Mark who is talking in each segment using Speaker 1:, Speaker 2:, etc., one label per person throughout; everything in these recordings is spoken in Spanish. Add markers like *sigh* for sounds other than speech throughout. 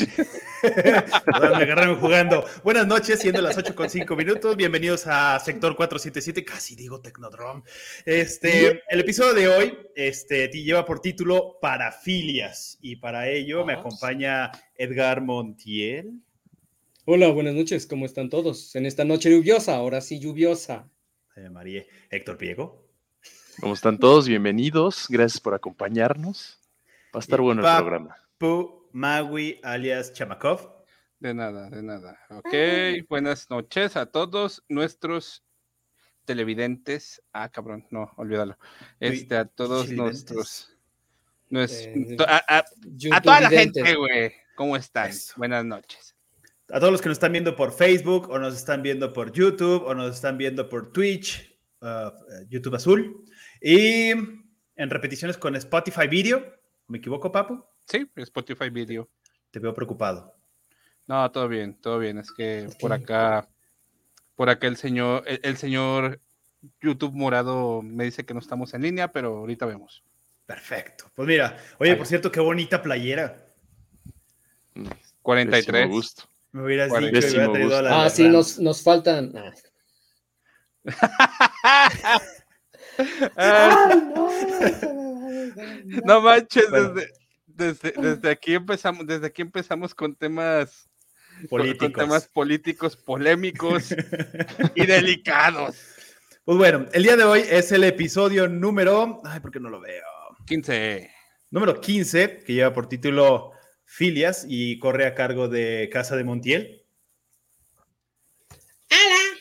Speaker 1: me agarraron jugando. Buenas noches, siendo las 8 con 5 minutos. Bienvenidos a Sector 477, casi digo Tecnodrome. Este, el episodio de hoy este, lleva por título Parafilias y para ello me acompaña Edgar Montiel.
Speaker 2: Hola, buenas noches, ¿cómo están todos? En esta noche lluviosa, ahora sí lluviosa.
Speaker 1: María Héctor Piego.
Speaker 3: ¿Cómo están todos? Bienvenidos, gracias por acompañarnos. Va a estar bueno el programa.
Speaker 1: Pu Magui alias Chamakov.
Speaker 4: De nada, de nada. Ok, buenas noches a todos nuestros televidentes. Ah, cabrón, no, olvídalo. Este, a todos nuestros. Eh, a, toda la gente, güey. ¿Cómo están? Buenas noches.
Speaker 1: A todos los que nos están viendo por Facebook, o nos están viendo por YouTube, o nos están viendo por Twitch, uh, YouTube Azul. Y en repeticiones con Spotify Video. ¿Me equivoco, Papu?
Speaker 4: Sí, Spotify Video.
Speaker 1: Te veo preocupado.
Speaker 4: No, todo bien, todo bien. Es que por acá, por acá el señor, el, señor YouTube morado me dice que no estamos en línea, pero ahorita vemos.
Speaker 1: Perfecto. Pues mira, oye, por cierto, qué bonita playera.
Speaker 4: 43. Mm, gusto.
Speaker 1: Me hubieras dicho que hubiera
Speaker 2: traído a la. Ah, sí, nos, nos faltan. *laughs* *laughs* *laughs*
Speaker 4: no manches, desde, aquí empezamos, desde aquí empezamos con temas políticos, temas políticos polémicos *laughs* y delicados.
Speaker 1: Pues bueno, el día de hoy es el episodio número, ay, ¿por qué no lo veo?
Speaker 4: 15.
Speaker 1: Número 15, que lleva por título Filias y corre a cargo de Casa de Montiel.
Speaker 2: ¡Hala!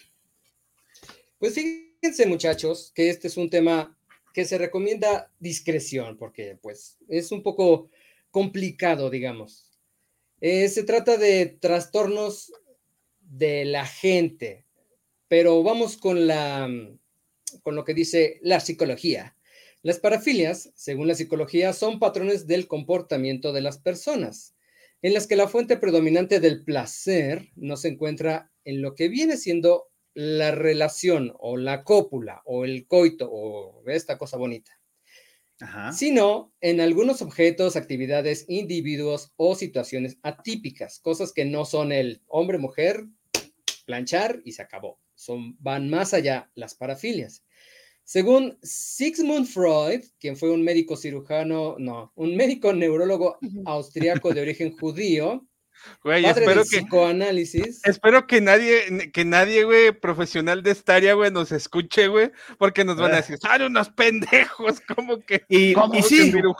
Speaker 2: Pues fíjense, muchachos, que este es un tema que se recomienda discreción, porque pues es un poco complicado, digamos. Eh, se trata de trastornos de la gente, pero vamos con la con lo que dice la psicología. Las parafilias, según la psicología, son patrones del comportamiento de las personas, en las que la fuente predominante del placer no se encuentra en lo que viene siendo la relación o la cópula o el coito o esta cosa bonita, sino en algunos objetos, actividades, individuos o situaciones atípicas, cosas que no son el hombre-mujer, planchar y se acabó. Son, van más allá las parafilias. Según Sigmund Freud, quien fue un médico cirujano, no, un médico neurólogo austriaco de origen judío,
Speaker 4: Güey, espero que.
Speaker 2: Psicoanálisis.
Speaker 4: Espero que nadie, que nadie, güey, profesional de esta área, güey, nos escuche, güey, porque nos van a ah. decir, sale unos pendejos, *laughs* como que.
Speaker 1: Y,
Speaker 4: como
Speaker 1: sí, pero...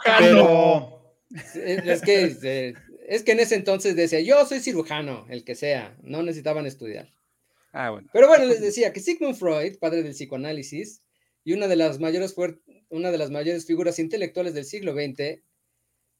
Speaker 2: Es que, es que en ese entonces decía, yo soy cirujano, el que sea, no necesitaban estudiar.
Speaker 4: Ah, bueno.
Speaker 2: Pero bueno, les decía que Sigmund Freud, padre del psicoanálisis, y una de las mayores, una de las mayores figuras intelectuales del siglo XX,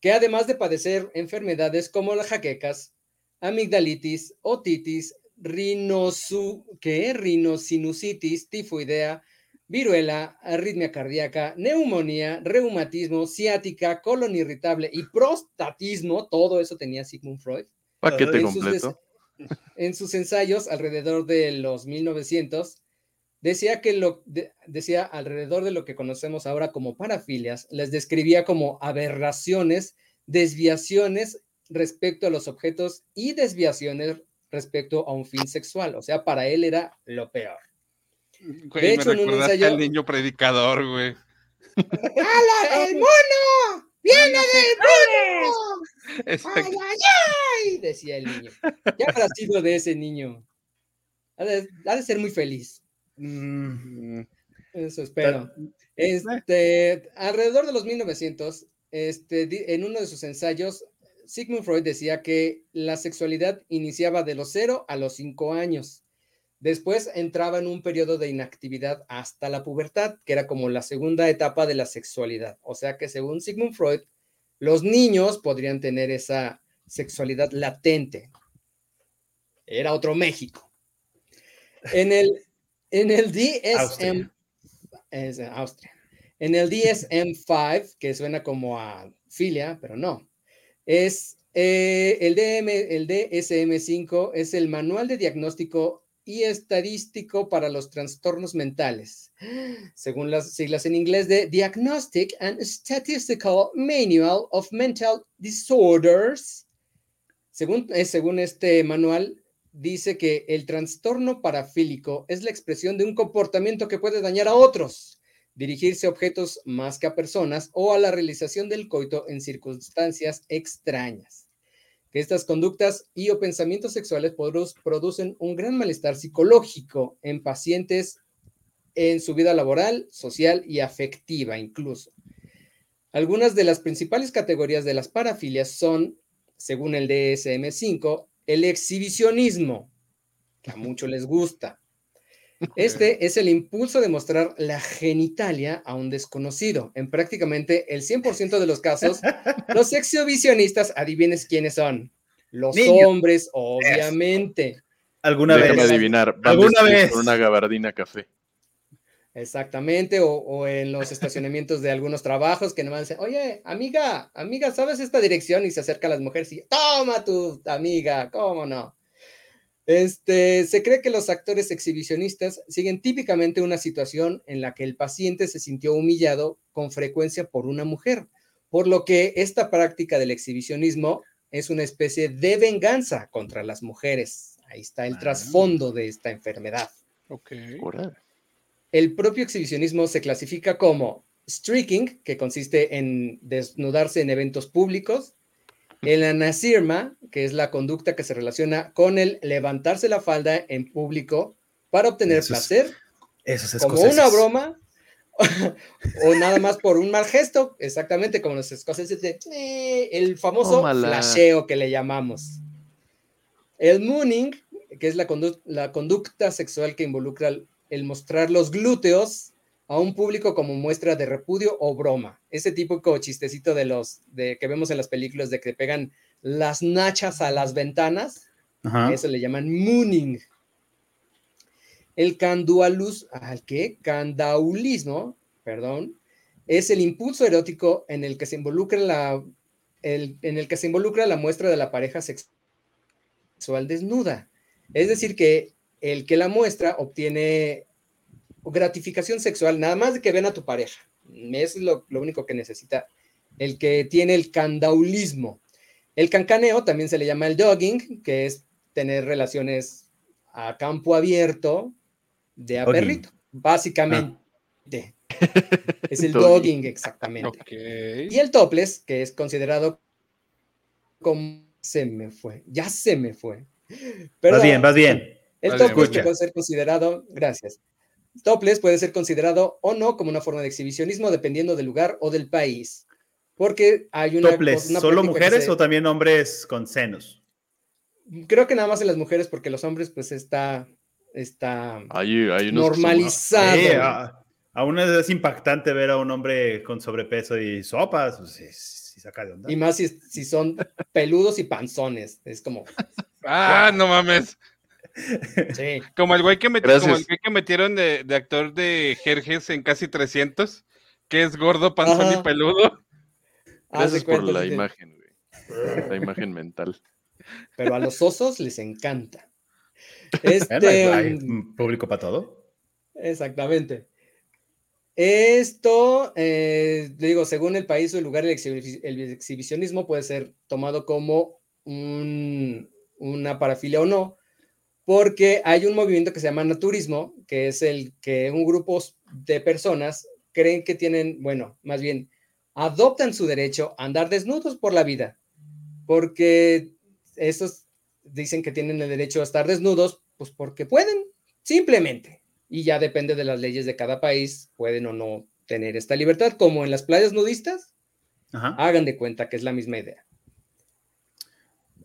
Speaker 2: que además de padecer enfermedades como las jaquecas, amigdalitis, otitis, rinosu, ¿qué? rinosinusitis, tifoidea, viruela, arritmia cardíaca, neumonía, reumatismo, ciática, colon irritable y prostatismo, todo eso tenía Sigmund Freud.
Speaker 3: Paquete completo.
Speaker 2: en sus ensayos alrededor de los 1900, decía que lo decía alrededor de lo que conocemos ahora como parafilias, les describía como aberraciones, desviaciones respecto a los objetos y desviaciones respecto a un fin sexual. O sea, para él era lo peor.
Speaker 4: de hecho, en un ensayo. El niño predicador, güey.
Speaker 2: ¡Hala, el mono! ¡Viene del mono! ¡Ay, ay, ay! Decía el niño. ¿Qué habrá sido de ese niño? ha de ser muy feliz. Mm, eso espero. Este, alrededor de los 1900, este, en uno de sus ensayos, Sigmund Freud decía que la sexualidad iniciaba de los 0 a los 5 años. Después entraba en un periodo de inactividad hasta la pubertad, que era como la segunda etapa de la sexualidad. O sea que según Sigmund Freud, los niños podrían tener esa sexualidad latente. Era otro México. En el, en el DSM, es Austria. En el DSM-5, *laughs* que suena como a filia, pero no, es eh, el, DM, el DSM-5 es el manual de diagnóstico y estadístico para los trastornos mentales, según las siglas en inglés de Diagnostic and Statistical Manual of Mental Disorders. Según, eh, según este manual, dice que el trastorno parafílico es la expresión de un comportamiento que puede dañar a otros, dirigirse a objetos más que a personas o a la realización del coito en circunstancias extrañas. Que estas conductas y o pensamientos sexuales producen un gran malestar psicológico en pacientes en su vida laboral, social y afectiva incluso. Algunas de las principales categorías de las parafilias son, según el DSM-5, el exhibicionismo, que a muchos les gusta. Este es el impulso de mostrar la genitalia a un desconocido. En prácticamente el 100% de los casos, *laughs* los exhibicionistas, adivines quiénes son. Los hombres, obviamente.
Speaker 3: Alguna vez. adivinar. ¿Alguna vez? Con una gabardina café.
Speaker 2: Exactamente, o, en los estacionamientos de algunos trabajos que nomás dicen, oye, amiga, amiga, ¿sabes esta dirección? Y se acerca a las mujeres y, toma tu amiga, ¿cómo no? Este, se cree que los actores exhibicionistas siguen típicamente una situación en la que el paciente se sintió humillado con frecuencia por una mujer, por lo que esta práctica del exhibicionismo es una especie de venganza contra las mujeres. Ahí está el ah. trasfondo de esta enfermedad.
Speaker 4: Ok.
Speaker 2: El propio exhibicionismo se clasifica como streaking, que consiste en desnudarse en eventos públicos, el anasirma, que es la conducta que se relaciona con el levantarse la falda en público para obtener placer, como una broma, *laughs* o nada más por un mal gesto, exactamente como los escoceses de eh", el famoso flasheo que le llamamos. El mooning, que es la, la conducta sexual que involucra el mostrar los glúteos a un público como muestra de repudio o broma. Ese típico chistecito de los de que vemos en las películas de que pegan las nachas a las ventanas, eso le llaman mooning. El candualus, ¿al qué? Candaulismo, perdón, es el impulso erótico en el que se involucra la en el que se involucra la muestra de la pareja sexual desnuda. Es decir, que el que la muestra obtiene gratificación sexual, nada más de que ven a tu pareja. Es lo, único que necesita. El que tiene el candaulismo. El cancaneo también se le llama el dogging, que es tener relaciones a campo abierto de a perrito, básicamente. Es el *laughs* dogging, exactamente. Y el topless, que es considerado como se me fue, ya se me fue.
Speaker 1: Pero, vas bien, vas bien.
Speaker 2: El topless puede ser considerado, gracias. Topless puede ser considerado o no como una forma de exhibicionismo dependiendo del lugar o del país. Porque hay una.
Speaker 1: Topless, ¿solo mujeres o también hombres con senos?
Speaker 2: Creo que nada más en las mujeres, porque los hombres, pues está, está normalizado.
Speaker 1: aún es impactante ver a un hombre con sobrepeso y sopas. Pues, saca de onda.
Speaker 2: Y más si, si son peludos y panzones. Es como.
Speaker 4: ah, no mames. Sí. *laughs* Como el güey que, que metieron de, actor de Jerjes en casi 300, que es gordo, panzón y peludo.
Speaker 3: Gracias por la imagen, güey. La imagen mental.
Speaker 2: Pero a los osos les encanta. *laughs* Este,
Speaker 1: ¿Hay um, público para todo?
Speaker 2: Exactamente. Esto, eh, digo, según el país o el lugar, el, exhibicionismo puede ser tomado como una parafilia o no, porque hay un movimiento que se llama naturismo, que es el que un grupo de personas creen que tienen, bueno, más bien, adoptan su derecho a andar desnudos por la vida, porque estos dicen que tienen el derecho a estar desnudos, pues porque pueden, simplemente. Y ya depende de las leyes de cada país, pueden o no tener esta libertad, como en las playas nudistas, hagan de cuenta que es la misma idea.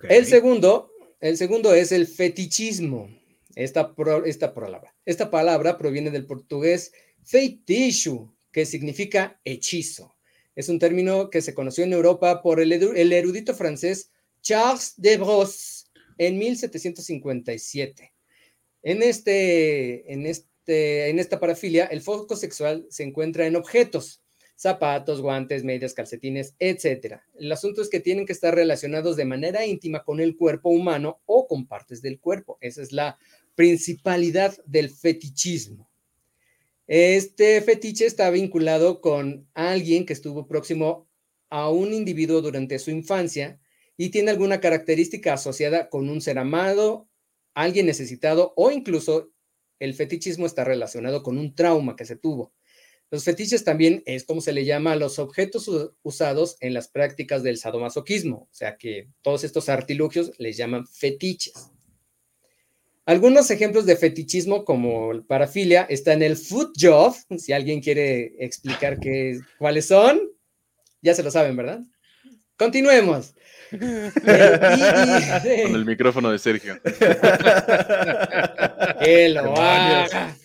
Speaker 2: El segundo el segundo es el fetichismo. Esta, esta, palabra, esta palabra proviene del portugués feitiço, que significa hechizo. Es un término que se conoció en Europa por el, erudito francés Charles de Brosse en 1757. En, este, en, este, en esta parafilia, el foco sexual se encuentra en objetos, zapatos, guantes, medias, calcetines, etcétera. El asunto es que tienen que estar relacionados de manera íntima con el cuerpo humano o con partes del cuerpo. Esa es la principalidad del fetichismo. Este fetiche está vinculado con alguien que estuvo próximo a un individuo durante su infancia y tiene alguna característica asociada con un ser amado, alguien necesitado o incluso el fetichismo está relacionado con un trauma que se tuvo. Los fetiches también es como se le llama a los objetos usados en las prácticas del sadomasoquismo, o sea que todos estos artilugios les llaman fetiches. Algunos ejemplos de fetichismo como parafilia están en el foot job, si alguien quiere explicar qué, cuáles son, ya se lo saben, ¿verdad? Continuemos. *laughs*
Speaker 3: Con el *laughs* micrófono de Sergio.
Speaker 2: Que lo haga.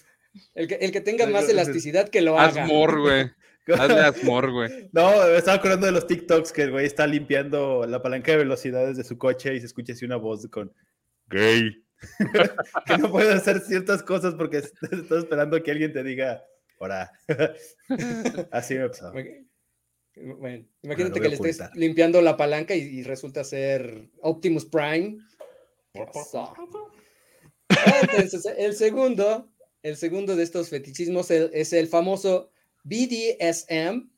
Speaker 2: El que, el que tenga más elasticidad, que lo haga.
Speaker 4: Asmor, güey. Hazle Asmor, güey. *laughs*
Speaker 1: No, me estaba acordando de los TikToks que el güey está limpiando la palanca de velocidades de su coche y se escucha así una voz con gay. *laughs* que no puede hacer ciertas cosas porque *laughs* estás esperando que alguien te diga, ora. así me pasaba.
Speaker 2: Bueno, imagínate que le estés limpiando la palanca y, resulta ser Optimus Prime. Entonces, el segundo, el segundo de estos fetichismos es el famoso BDSM,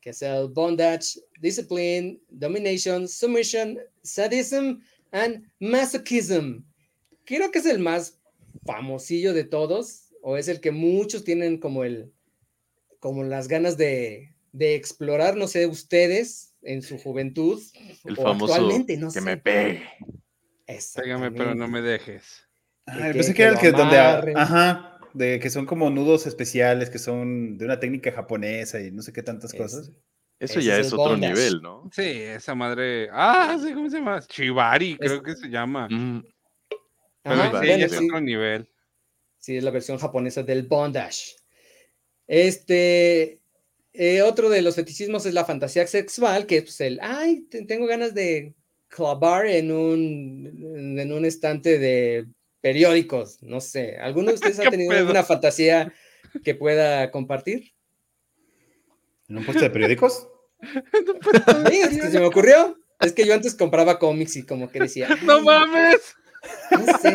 Speaker 2: que es el bondage, discipline, domination, submission, sadism and masochism. Creo que es el más famosillo de todos, o es el que muchos tienen como el, como las ganas de, de explorar, no sé, ustedes en su juventud.
Speaker 3: El famoso actualmente, no que me pegue.
Speaker 4: Pégame, pero no me dejes.
Speaker 1: Ah, pensé que, era el que donde, ajá, de que son como nudos especiales, que son de una técnica japonesa y no sé qué tantas cosas.
Speaker 3: Eso ya es, otro nivel, ¿no?
Speaker 4: Sí, esa madre. Ah, sí, ¿cómo se llama? Chivari, creo que se llama. Mm. sí, es otro nivel.
Speaker 2: Sí, es la versión japonesa del bondage. Este, eh, otro de los fetichismos es la fantasía sexual, que es pues, el, ay, tengo ganas de clavar en un, en un estante de periódicos, no sé. ¿Alguno de *laughs* ustedes ha tenido alguna fantasía que pueda compartir?
Speaker 1: ¿En un puesto de periódicos? *laughs*
Speaker 2: sí, es que se me ocurrió. Es que yo antes compraba cómics y como que decía. *laughs*
Speaker 4: ¡No mames!
Speaker 2: No sé.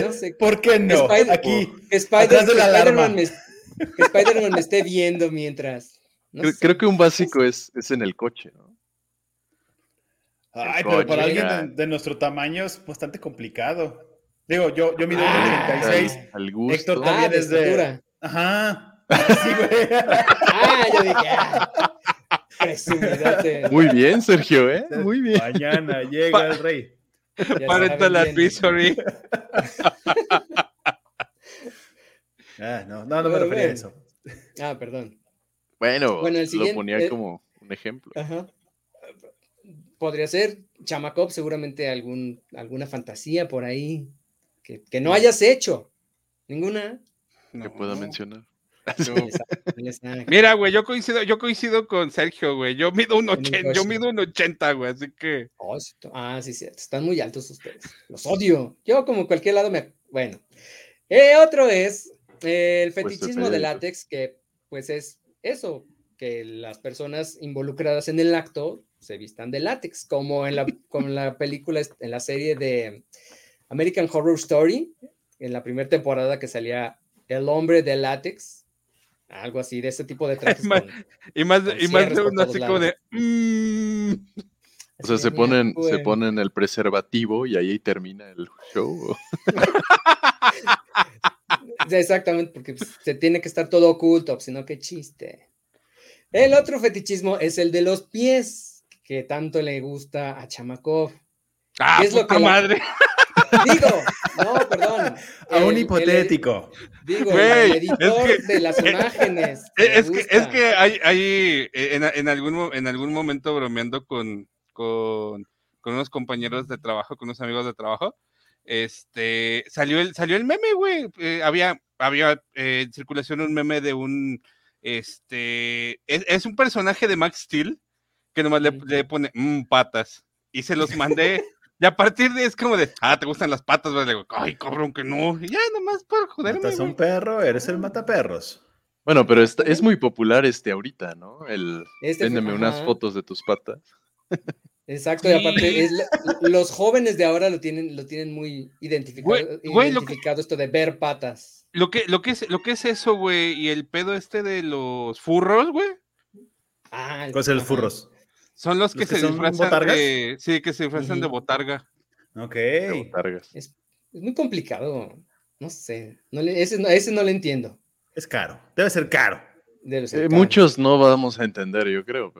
Speaker 1: No sé. ¿Por qué no? Aquí.
Speaker 2: Spider, Spider-Man me, que Spider-Man me esté viendo mientras.
Speaker 3: creo, que un básico es, es en el coche, ¿no?
Speaker 1: Ay, pero para alguien de, nuestro tamaño es bastante complicado. Digo, yo, yo mido 1,96.
Speaker 3: Ah, al gusto.
Speaker 1: Héctor también ah, es de. Ajá. *laughs* Sí, güey.
Speaker 2: ah, yo dije. Ah,
Speaker 3: Muy bien, Sergio, ¿eh? Muy bien.
Speaker 1: Mañana *laughs* llega el rey.
Speaker 4: Parental advisory. *laughs*
Speaker 1: Ah, no, no, no me refería a eso.
Speaker 2: Ah, perdón.
Speaker 3: Bueno, lo ponía eh, como un ejemplo.
Speaker 2: Ajá. Podría ser Chamacop, seguramente algún, alguna fantasía por ahí que, no hayas hecho. Ninguna.
Speaker 3: que pueda mencionar. *laughs*
Speaker 4: Mira, güey, yo coincido, yo coincido con Sergio, güey. Yo mido un 80, yo mido un 80, güey, así que.
Speaker 2: Oh, ah, sí, sí, están muy altos ustedes. Los odio. Yo, como cualquier lado, me. Bueno. Eh, otro es el pues, fetichismo de látex, que pues es eso, que las personas involucradas en el acto se vistan de látex, como en la, *laughs* la película, en la serie de American Horror Story, en la primera temporada que salía El hombre de látex, algo así, de ese tipo de *laughs* trajes.
Speaker 4: y más, y más de uno así como de... Mm".
Speaker 3: O sea, se ponen, se ponen el preservativo y ahí termina el show. *laughs*
Speaker 2: Exactamente, porque pues, se tiene que estar todo oculto, pues, si no, qué chiste. El otro fetichismo es el de los pies, que tanto le gusta a Chamakov.
Speaker 4: ¡Ah, es lo que madre! *laughs*
Speaker 2: Digo, no, perdón.
Speaker 1: A un hipotético.
Speaker 2: digo, el editor de las *laughs* imágenes.
Speaker 4: Es que, es que hay, hay en, en, algún, en algún momento bromeando con, con, con unos compañeros de trabajo, con unos amigos de trabajo, este, salió el, salió el meme, güey. Eh, había, había eh, en circulación un meme de un, este, es, un personaje de Max Steel que nomás le, pone mm, patas y se los mandé. *laughs* y a partir de es como de, ah, te gustan las patas, güey. Le digo, ay, cabrón, que no. Y ya, nomás por joderme.
Speaker 1: Matas un perro, eres el mataperros.
Speaker 3: Bueno, pero es muy popular este ahorita, ¿no? El, este véndeme unas fotos de tus patas.
Speaker 2: Exacto, y aparte los jóvenes de ahora lo tienen, lo tienen muy identificado, identificado esto de ver patas.
Speaker 4: Lo que, lo que es, lo que es eso, güey, y el pedo este de los furros, güey.
Speaker 1: Ah, ¿Cuáles son los furros?
Speaker 4: Son los que, se disfrazan de. Sí, que se disfrazan de botarga.
Speaker 1: Ok.
Speaker 2: Es, muy complicado. No sé. ese, no, ese no lo entiendo.
Speaker 1: Es caro. Debe ser caro.
Speaker 3: Eh, muchos no vamos a entender, yo creo.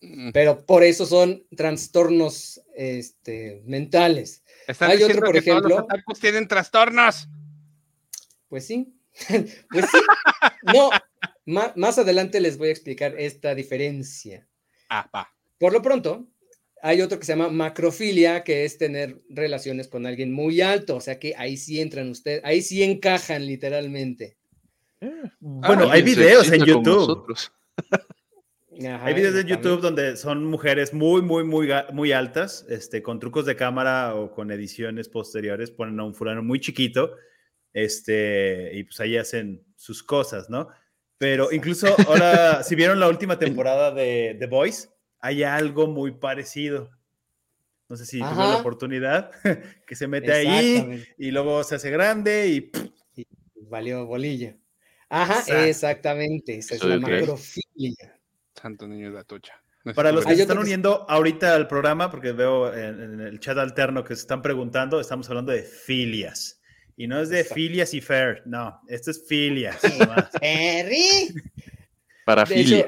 Speaker 2: Mm. Pero, por eso son trastornos este, mentales.
Speaker 4: Hay otro, por ejemplo. Los tienen trastornos.
Speaker 2: Pues sí. *laughs* pues sí. No, más adelante les voy a explicar esta diferencia.
Speaker 4: Ah, va.
Speaker 2: Por lo pronto, hay otro que se llama macrofilia, que es tener relaciones con alguien muy alto, o sea que ahí sí entran ustedes, ahí sí encajan literalmente.
Speaker 1: Eh, bueno, hay videos en YouTube. hay videos en YouTube donde son mujeres muy, muy, muy, muy altas, este, con trucos de cámara o con ediciones posteriores, ponen a un fulano muy chiquito, este, y pues ahí hacen sus cosas, ¿no? Pero incluso ahora, si vieron la última temporada de The Voice, hay algo muy parecido. No sé si tuvo la oportunidad *laughs* que se mete ahí y luego se hace grande y,
Speaker 2: valió bolilla. Ajá, exactamente. Esa es la macrofilia.
Speaker 4: Santo niño de Atocha.
Speaker 1: Para los que se están uniendo ahorita al programa, porque veo en, el chat alterno que se están preguntando, estamos hablando de filias. Y no es de filias y fair, no, esto es filias.
Speaker 2: Harry.
Speaker 3: Para filia.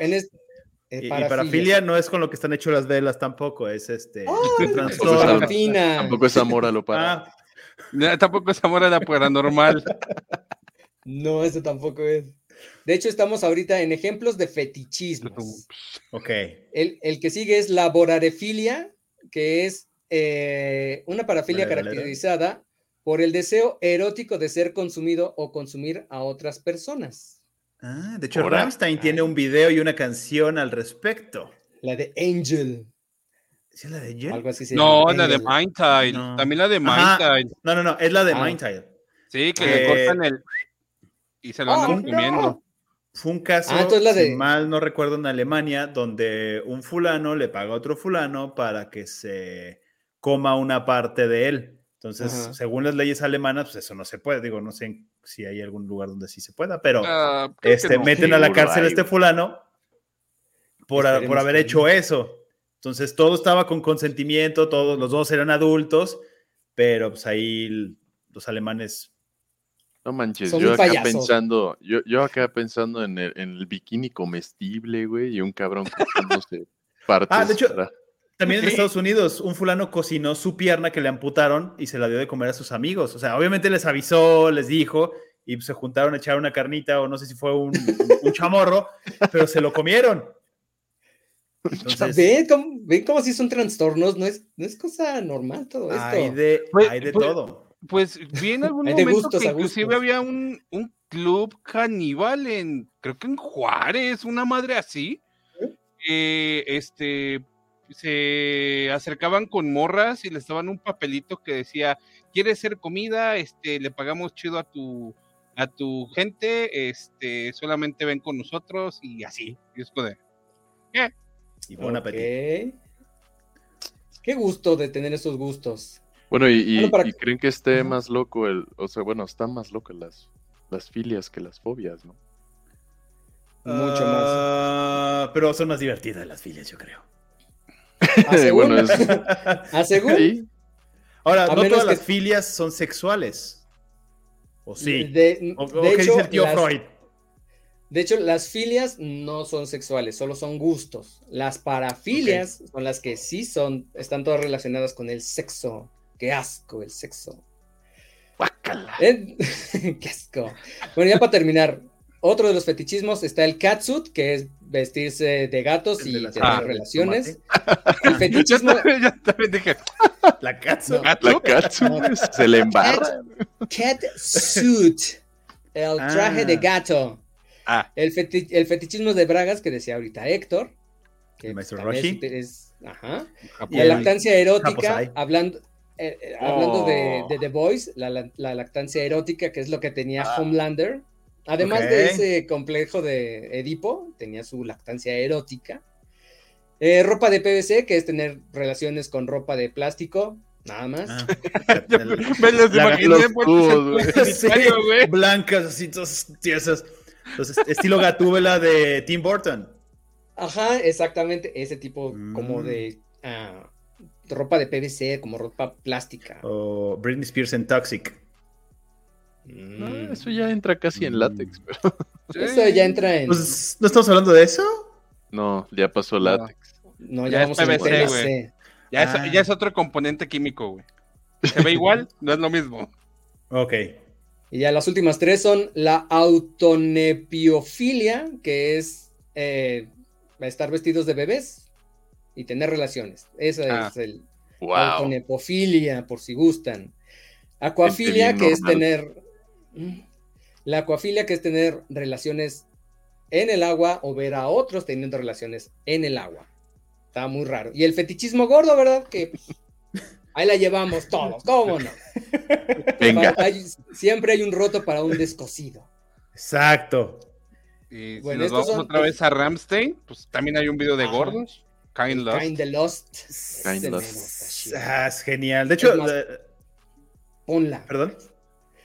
Speaker 1: y, para filia no es con lo que están hechas las velas tampoco, es este.
Speaker 3: tampoco es amor a lo para.
Speaker 4: Ah. Tampoco es amor a la paranormal. *laughs*
Speaker 2: no, eso tampoco es. De hecho, estamos ahorita en ejemplos de fetichismos.
Speaker 1: Ok.
Speaker 2: El, el que sigue es la borarefilia, que es eh, una parafilia caracterizada por el deseo erótico de ser consumido o consumir a otras personas.
Speaker 1: Ah, de hecho, Rammstein tiene un video y una canción al respecto.
Speaker 2: La de Angel.
Speaker 1: ¿Sí la de Angel?
Speaker 2: Algo así
Speaker 4: no, la de Mindtile. También la de Mindtile.
Speaker 1: No, no, no, es la de ah. Mindtile.
Speaker 4: Sí, que le cortan el. Y se lo andan oh, comiendo.
Speaker 1: Fue un caso, ah, la de... si mal no recuerdo, en Alemania, donde un fulano le paga a otro fulano para que se coma una parte de él. Entonces, según las leyes alemanas, pues eso no se puede. Digo, no sé si hay algún lugar donde sí se pueda, pero ah, este, meten a la cárcel a este fulano por, por haber hecho eso. Entonces, todo estaba con consentimiento, todos los dos eran adultos, pero pues ahí los alemanes
Speaker 3: no manches, yo acá pensando, yo, yo acá pensando en el, en el bikini comestible, güey, y un cabrón *laughs* sé, partes.
Speaker 1: Ah, de hecho, también en Estados Unidos, un fulano cocinó su pierna que le amputaron y se la dio de comer a sus amigos. O sea, obviamente les avisó, les dijo, y se juntaron a echar una carnita, o no sé si fue un, chamorro, pero se lo comieron.
Speaker 2: ¿Ven, cómo, si son trastornos? No es, no es cosa normal todo esto.
Speaker 1: Hay de, pues, hay de pues, todo.
Speaker 4: Pues vi en algún *laughs* momento que inclusive había un, un club caníbal en, creo que en Juárez, una madre así. ¿Eh? este, se acercaban con morras y les daban un papelito que decía, ¿quieres ser comida? Este, le pagamos chido a tu, a tu gente, este, solamente ven con nosotros y así. Y es de,
Speaker 1: ¿qué? Y buen apetito.
Speaker 2: Qué gusto de tener esos gustos.
Speaker 3: Bueno, y, creen que esté más loco el, o sea, bueno, están más locas las, las filias que las fobias, ¿no?
Speaker 2: Mucho más.
Speaker 1: Ah, pero son más divertidas las filias, yo creo. *laughs*
Speaker 2: ¿A según?
Speaker 1: Ahora, no todas las filias son sexuales. ¿O sí? De,
Speaker 2: qué dice el tío Freud? De hecho, las filias no son sexuales, solo son gustos. Las parafilias son las que sí son, están todas relacionadas con el sexo. Qué asco el sexo. Eh, *laughs* qué asco. Bueno, ya para terminar, otro de los fetichismos está el catsuit, que es vestirse de gatos y tener ah, relaciones. *laughs* El fetichismo.
Speaker 4: Yo también dije.
Speaker 1: La catsuit.
Speaker 3: la catsuit se le embarra.
Speaker 2: Cat, suit. El traje de ah. gato. Ah. El, el, fetichismo de Bragas que decía ahorita Héctor.
Speaker 1: Que el maestro Roshi.
Speaker 2: Es, ajá. La lactancia erótica, hablando, eh, eh, hablando de, de, The Voice, la, la, lactancia erótica, que es lo que tenía Homelander Además de ese complejo de Edipo, tenía su lactancia erótica. Eh, ropa de PVC, que es tener relaciones con ropa de plástico, nada más. Ah, *laughs*
Speaker 4: me las imaginé
Speaker 1: Blancas, así, todas tiesas. Entonces, estilo Gatúbela de Tim Burton.
Speaker 2: Ajá, exactamente, ese tipo como de ah, ropa de PVC, como ropa plástica.
Speaker 1: O Britney Spears en Toxic.
Speaker 3: Mm. eso ya entra casi en látex, mm. *laughs* pero.
Speaker 2: Eso ya entra en.
Speaker 1: Pues, ¿No estamos hablando de eso?
Speaker 3: No, ya pasó látex.
Speaker 2: No, ya, PVC,
Speaker 4: güey. Ya, es, ah. ya es otro componente químico, güey. *laughs* Se ve igual, no es lo mismo.
Speaker 1: Ok.
Speaker 2: Y ya las últimas tres son la autonepiofilia, que es eh, estar vestidos de bebés y tener relaciones. Esa ah. es el autonepofilia, por si gustan. Acuafilia, que es tener. La acuafilia, que es tener relaciones en el agua o ver a otros teniendo relaciones en el agua. Está muy raro. Y el fetichismo gordo, ¿verdad? Que ahí la llevamos todos, ¿cómo no? Venga. siempre hay un roto para un descosido.
Speaker 1: Exacto.
Speaker 4: Y si nos vamos otra vez a Ramstein, pues también hay un video de gordos. Kind Lost.
Speaker 2: Kind Lost.
Speaker 1: Kind Lost. Ah, es genial. De hecho,
Speaker 2: ponla.
Speaker 1: ¿Perdón?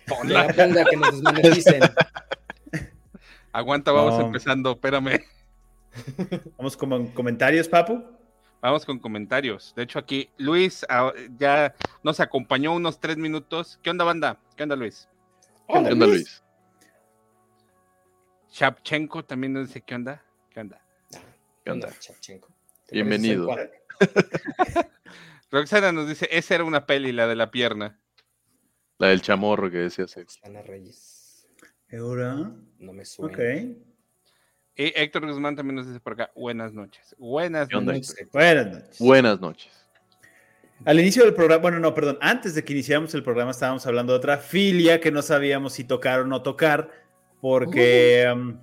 Speaker 2: Ponla. ponla que nos desmonetizen. *laughs*
Speaker 4: Aguanta, vamos empezando, espérame.
Speaker 1: Vamos con comentarios, Papu.
Speaker 4: Vamos con comentarios. De hecho, aquí Luis ah, ya nos acompañó unos tres minutos. ¿Qué onda, banda? ¿Qué onda, Luis?
Speaker 3: ¿Qué onda, Luis?
Speaker 4: Chapchenko también nos dice, ¿qué onda? ¿Qué onda?
Speaker 2: ¿Qué onda, Chapchenko?
Speaker 3: Bienvenido. *laughs*
Speaker 4: Roxana nos dice, esa era una peli, la de la pierna.
Speaker 3: La del chamorro que decía
Speaker 2: Roxana Reyes.
Speaker 1: ¿Ahora?
Speaker 2: No me suena.
Speaker 1: Ok.
Speaker 4: Y Héctor Guzmán también nos dice por acá, buenas noches. Buenas noches.
Speaker 1: Buenas noches.
Speaker 3: Buenas noches.
Speaker 1: Al inicio del programa, bueno, no, perdón, antes de que iniciáramos el programa estábamos hablando de otra filia que no sabíamos si tocar o no tocar, porque um,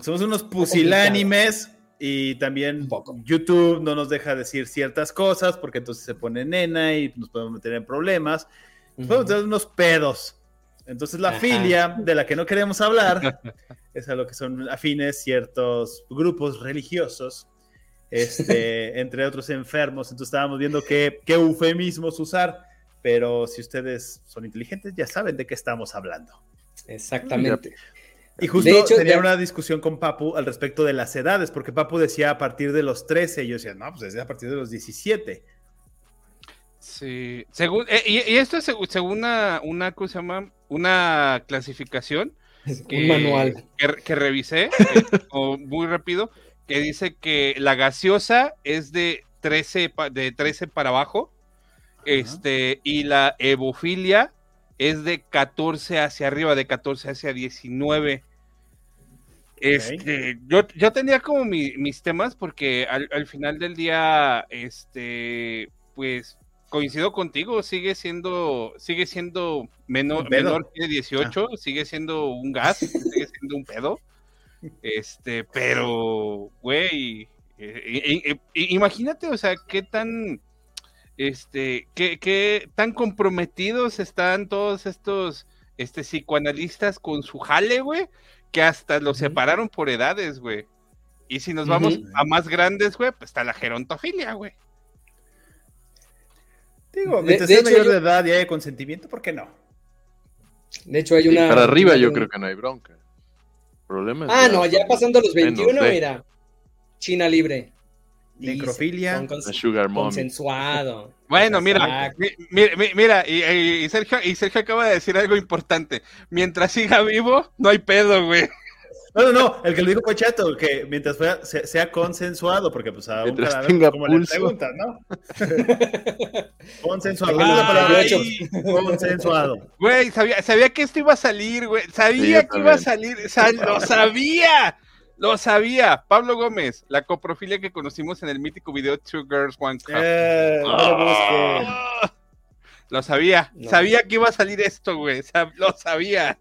Speaker 1: somos unos pusilánimes y también YouTube no nos deja decir ciertas cosas porque entonces se pone nena y nos podemos meter en problemas. Tener unos pedos. Entonces la filia de la que no queremos hablar *laughs* es a lo que son afines ciertos grupos religiosos, este, *laughs* entre otros enfermos. Entonces estábamos viendo qué, qué eufemismos usar, pero si ustedes son inteligentes ya saben de qué estamos hablando.
Speaker 2: Exactamente.
Speaker 1: Y justo tenía una discusión con Papu al respecto de las edades, porque Papu decía a partir de los 13, y yo decía, no, pues decía a partir de los 17.
Speaker 4: Sí, según, eh, y, esto es según una, una, ¿cómo se llama? Una clasificación.
Speaker 2: un manual.
Speaker 4: Que, revisé, eh, muy rápido, que dice que la gaseosa es de 13, de 13 para abajo, este, y la evofilia es de 14 hacia arriba, de 14 hacia 19. Este, yo, yo tenía como mis temas porque al, final del día, este, pues coincido contigo, sigue siendo, sigue siendo menor, menor que 18, ah. sigue siendo un gas, sigue siendo un pedo. Este, pero, güey, eh, eh, eh, imagínate, o sea, qué tan, este, qué, qué tan comprometidos están todos estos este, psicoanalistas con su jale, güey, que hasta los separaron por edades, güey. Y si nos vamos a más grandes, güey, pues está la gerontofilia, güey.
Speaker 1: Digo, mientras de, mayor de edad y hay consentimiento, ¿por qué no?
Speaker 2: De hecho, hay una.
Speaker 3: para arriba, yo creo que no hay bronca.
Speaker 2: Problema ah, no, ya pasando los 21, mira. China libre.
Speaker 1: Necrofilia.
Speaker 3: Sugar
Speaker 2: consensuado. *laughs*
Speaker 4: Bueno, mira, mira, mira y, Sergio, y Sergio acaba de decir algo importante. Mientras siga vivo, no hay pedo, güey.
Speaker 1: No, no, no, el que lo dijo fue Chato, que mientras sea, consensuado, porque pues a un
Speaker 3: cadáver, como le
Speaker 1: preguntas, ¿no? *laughs* consensuado, Ay, consensuado.
Speaker 4: Güey, sabía, sabía que esto iba a salir, güey, sabía que iba a salir, lo sabía. Lo sabía, Pablo Gómez, la coprofilia que conocimos en el mítico video Two Girls One Cup.
Speaker 1: Eh, ah.
Speaker 4: lo, sabía, sabía que iba a salir esto, güey, lo sabía.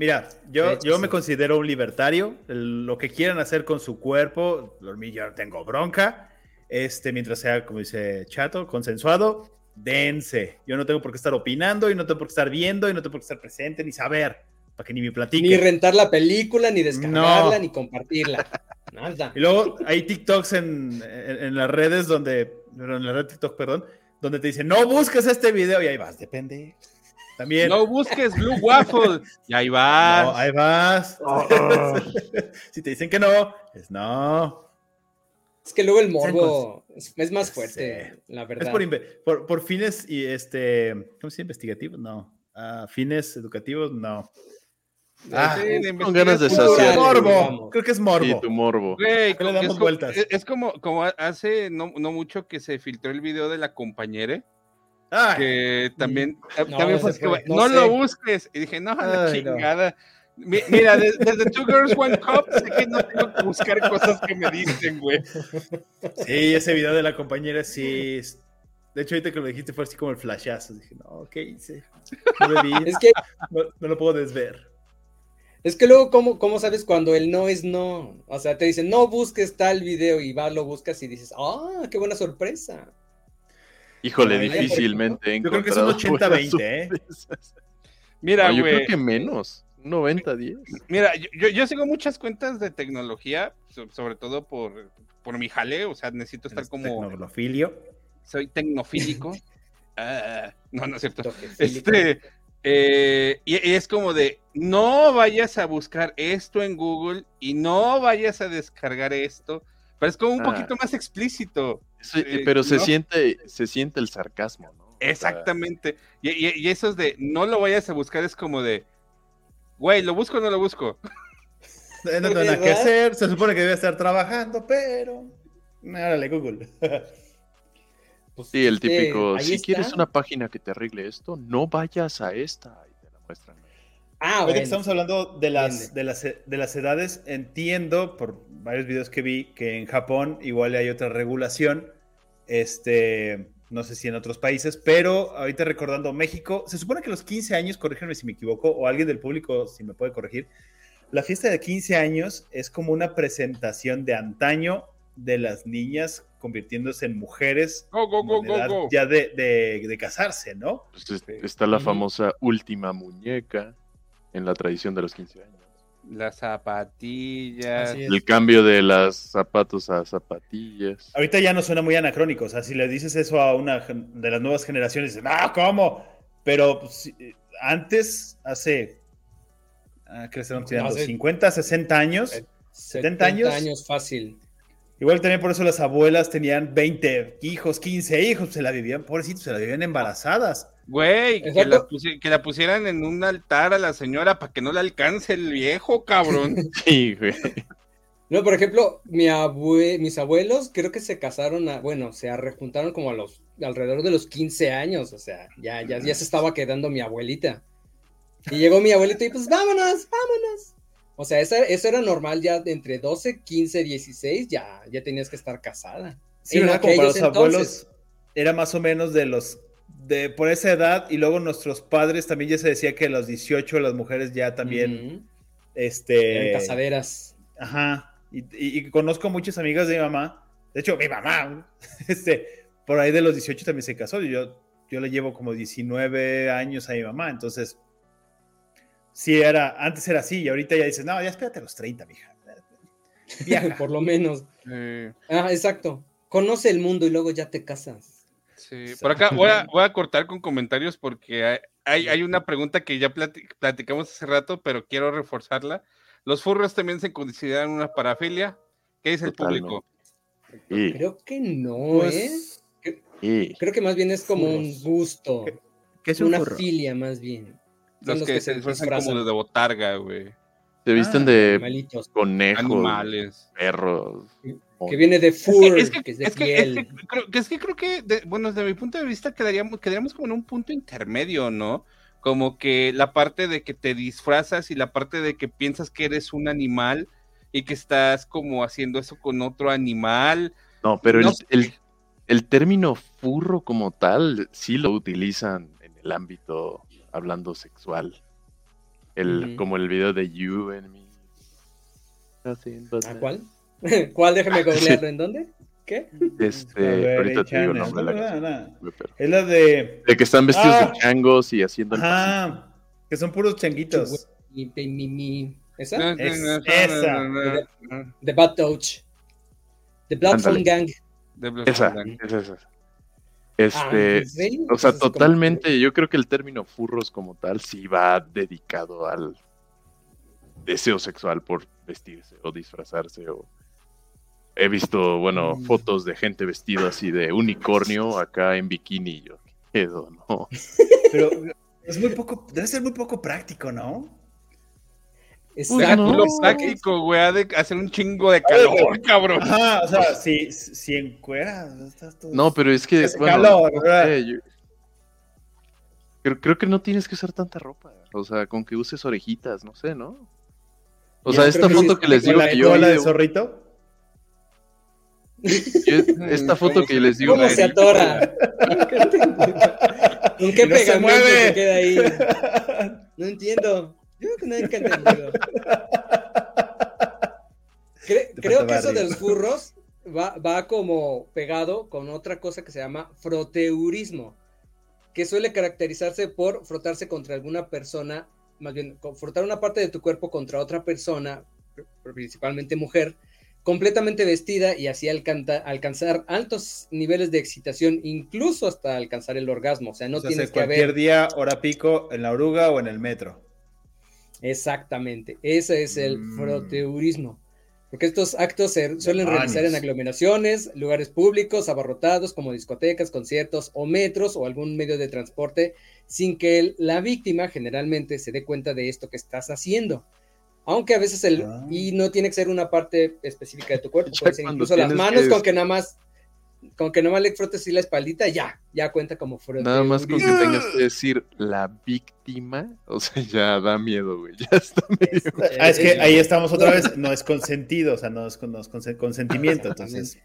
Speaker 1: Mira, yo, yo me considero un libertario. lo que quieran hacer con su cuerpo, yo tengo bronca. Este, mientras sea, como dice Chato, consensuado, dense. Yo no tengo por qué estar opinando y no tengo por qué estar viendo y no tengo por qué estar presente ni saber que ni me platique.
Speaker 2: Ni rentar la película, ni descargarla, ni compartirla. Nada.
Speaker 1: Y luego hay TikToks en, en, las redes donde, en la red TikTok, perdón, donde te dicen, no busques este video y ahí vas, depende. También.
Speaker 4: No busques Blue Waffle y ahí vas.
Speaker 1: No, ahí vas. *laughs* *laughs* si te dicen que no, es no.
Speaker 2: Es que luego el morbo es, más fuerte, la verdad.
Speaker 1: Es por, por, fines y este, ¿cómo se dice? Investigativos, no. Uh, fines educativos, no.
Speaker 3: Ah, con ganas de saciar.
Speaker 1: Morbo, creo que es morbo.
Speaker 3: Sí, tu morbo.
Speaker 4: Güey, le damos es, vueltas. Es, como, como hace no, no, mucho que se filtró el video de la compañera. Que también, no, también fue no, lo busques. Y dije, no, la chingada. Mira, desde, Two Girls One Cup sé que no tengo que buscar cosas que me dicen, güey.
Speaker 1: Sí, ese video de la compañera sí. De hecho, ahorita que lo dijiste fue así como el flashazo. Dije, no, ok, sí. No lo vi. es que no, lo puedo desver.
Speaker 2: Es que luego, ¿cómo, ¿cómo, sabes cuando el no es no? O sea, te dicen, no busques tal video y vas, lo buscas y dices, ah, qué buena sorpresa.
Speaker 3: Híjole, difícilmente.
Speaker 1: Yo creo que son 80-20, ¿eh?
Speaker 3: Mira, güey. yo creo que menos. 90-10.
Speaker 4: Mira, yo, yo, sigo muchas cuentas de tecnología, sobre todo por, por mi jale, o sea, necesito estar como...
Speaker 1: Tecnofilio.
Speaker 4: Soy tecnofílico. *laughs* Ah, no, no es cierto. Este, eh, y, es como de, no vayas a buscar esto en Google y no vayas a descargar esto, pero es como un ah. poquito más explícito.
Speaker 3: Eh, pero se siente, se siente el sarcasmo, ¿no?
Speaker 4: Exactamente. Y, y, eso es de, no lo vayas a buscar, es como de, Güey, ¿lo busco o no lo busco?
Speaker 1: No tengo *laughs* nada que hacer, se supone que debe estar trabajando, pero. Árale, Google. *laughs*
Speaker 3: Pues, sí, el típico, si quieres una página que te arregle esto, no vayas a esta y te la muestran.
Speaker 1: Ah, bueno. estamos hablando de las, de, las, de las edades, entiendo por varios videos que vi que en Japón igual hay otra regulación. Este, no sé si en otros países, pero ahorita recordando México, se supone que los 15 años, corrígeme si me equivoco, o alguien del público si me puede corregir, la fiesta de 15 años es como una presentación de antaño de las niñas convirtiéndose en mujeres ya de, casarse, ¿no?
Speaker 3: Pues está la famosa última muñeca en la tradición de los 15 años.
Speaker 4: Las zapatillas.
Speaker 3: El cambio de las zapatos a zapatillas.
Speaker 1: Ahorita ya no suena muy anacrónico. O sea, si le dices eso a una de las nuevas generaciones, dicen, ah, ¿cómo? Pero pues, antes, hace, ah, ¿qué estamos tirando? ¿50, 60 años? 70 años.
Speaker 2: años fácil.
Speaker 1: Igual también por eso las abuelas tenían 20 hijos, 15 hijos, se la vivían, pobrecitos, se la vivían embarazadas.
Speaker 4: Güey, que la, pusieran en un altar a la señora para que no le alcance el viejo, cabrón. *laughs*
Speaker 3: sí, güey.
Speaker 2: No, por ejemplo, mi abue mis abuelos creo que se casaron, a, bueno, se rejuntaron como a los, alrededor de los 15 años, o sea, ya, ya, ya se estaba quedando mi abuelita. Y llegó mi abuelita y pues vámonos, vámonos. O sea, eso, era normal ya entre 12, 15, 16, ya, ya tenías que estar casada.
Speaker 1: Sí. Como para los abuelos era más o menos de los, de por esa edad, y luego nuestros padres también ya se decía que a los 18 las mujeres ya también, este...
Speaker 2: casaderas.
Speaker 1: Ajá, y, conozco muchas amigas de mi mamá, de hecho mi mamá, *laughs* este, por ahí de los 18 también se casó, yo, yo le llevo como 19 años a mi mamá, entonces sí era, antes era así y ahorita ya dices, no, ya espérate a los 30, mija. *laughs*
Speaker 2: Viaja. Por lo menos. Ah, exacto. Conoce el mundo y luego ya te casas.
Speaker 4: Sí, por acá voy a, *laughs* voy a cortar con comentarios porque hay, hay, una pregunta que ya platicamos hace rato, pero quiero reforzarla. ¿Los furros también se consideran una parafilia? ¿Qué dice el público?
Speaker 2: Creo que no, pues, ¿eh? Creo que más bien es como un gusto. ¿Qué, es una filia más bien.
Speaker 4: Los, que, se disfrazan como de botarga, güey.
Speaker 3: Se visten ah, de conejos,
Speaker 4: animales,
Speaker 3: perros.
Speaker 2: Que viene de fur, es que, es, de
Speaker 4: piel. Es que, creo que, bueno, desde mi punto de vista quedaríamos, quedaríamos como en un punto intermedio, ¿no? Como que la parte de que te disfrazas y la parte de que piensas que eres un animal y que estás como haciendo eso con otro animal.
Speaker 3: No, pero el, el, el término furro como tal sí lo utilizan en el ámbito hablando sexual. El, Como el video de You and Me.
Speaker 2: ¿A cuál? *laughs* ¿Cuál? Déjame googlearlo. ¿En dónde? ¿Qué?
Speaker 3: Este, ahorita te digo nombre
Speaker 1: Es la de.
Speaker 3: De que están vestidos de ah. changos y haciendo.
Speaker 1: Ah, que son puros changuitos.
Speaker 2: ¿Esa? esa. The Bad Touch. The Bloodphone Gang.
Speaker 3: Esa, esa, esa. Este, o sea, totalmente, yo creo que el término furros como tal sí va dedicado al deseo sexual por vestirse o disfrazarse o he visto, bueno, mm. fotos de gente vestida así de unicornio acá en bikini. Yo quedo, ¿no? *laughs*
Speaker 1: Pero es muy poco, debe ser muy poco práctico, ¿no?
Speaker 4: Es lo práctico, güey, ha de hacer un chingo de calor, cabrón.
Speaker 1: Ajá, o sea, si, si encueras, estás todo...
Speaker 3: No, pero es que.
Speaker 1: Es calor, ¿verdad?
Speaker 3: creo, creo, que no tienes que usar tanta ropa. O sea, con que uses orejitas, no sé, ¿no? O sea, esta foto que les digo
Speaker 1: la
Speaker 3: que yo.
Speaker 1: de zorrito? *laughs*
Speaker 3: esta foto que les digo.
Speaker 2: ¿Cómo se atora? *laughs* ¿Con qué no pegamento se, se, queda ahí? *laughs* No entiendo. Yo creo que nadie entendido. creo que eso de los furros va, va como pegado con otra cosa que se llama froteurismo, que suele caracterizarse por frotarse contra alguna persona, más bien, frotar una parte de tu cuerpo contra otra persona, principalmente mujer, completamente vestida y así alcanzar altos niveles de excitación, incluso hasta alcanzar el orgasmo. O sea, no tienes que
Speaker 1: cualquier día, hora pico, en la oruga o en el metro.
Speaker 2: Exactamente, ese es el mm. froteurismo. Porque estos actos se suelen realizar en aglomeraciones, lugares públicos, abarrotados como discotecas, conciertos o metros o algún medio de transporte, sin que la víctima generalmente se dé cuenta de esto que estás haciendo. Aunque a veces el... Ah. Y no tiene que ser una parte específica de tu cuerpo, puede ser incluso las manos con que nada más con que nomás le frotes así la espaldita, ya, ya cuenta como
Speaker 3: frente. Nada más con que tengas que decir la víctima, o sea, ya da miedo, güey, ya está medio... *laughs*
Speaker 1: Ah, es que ahí estamos otra vez, no es *laughs* consentido, o sea, no es, con, consentimiento, entonces,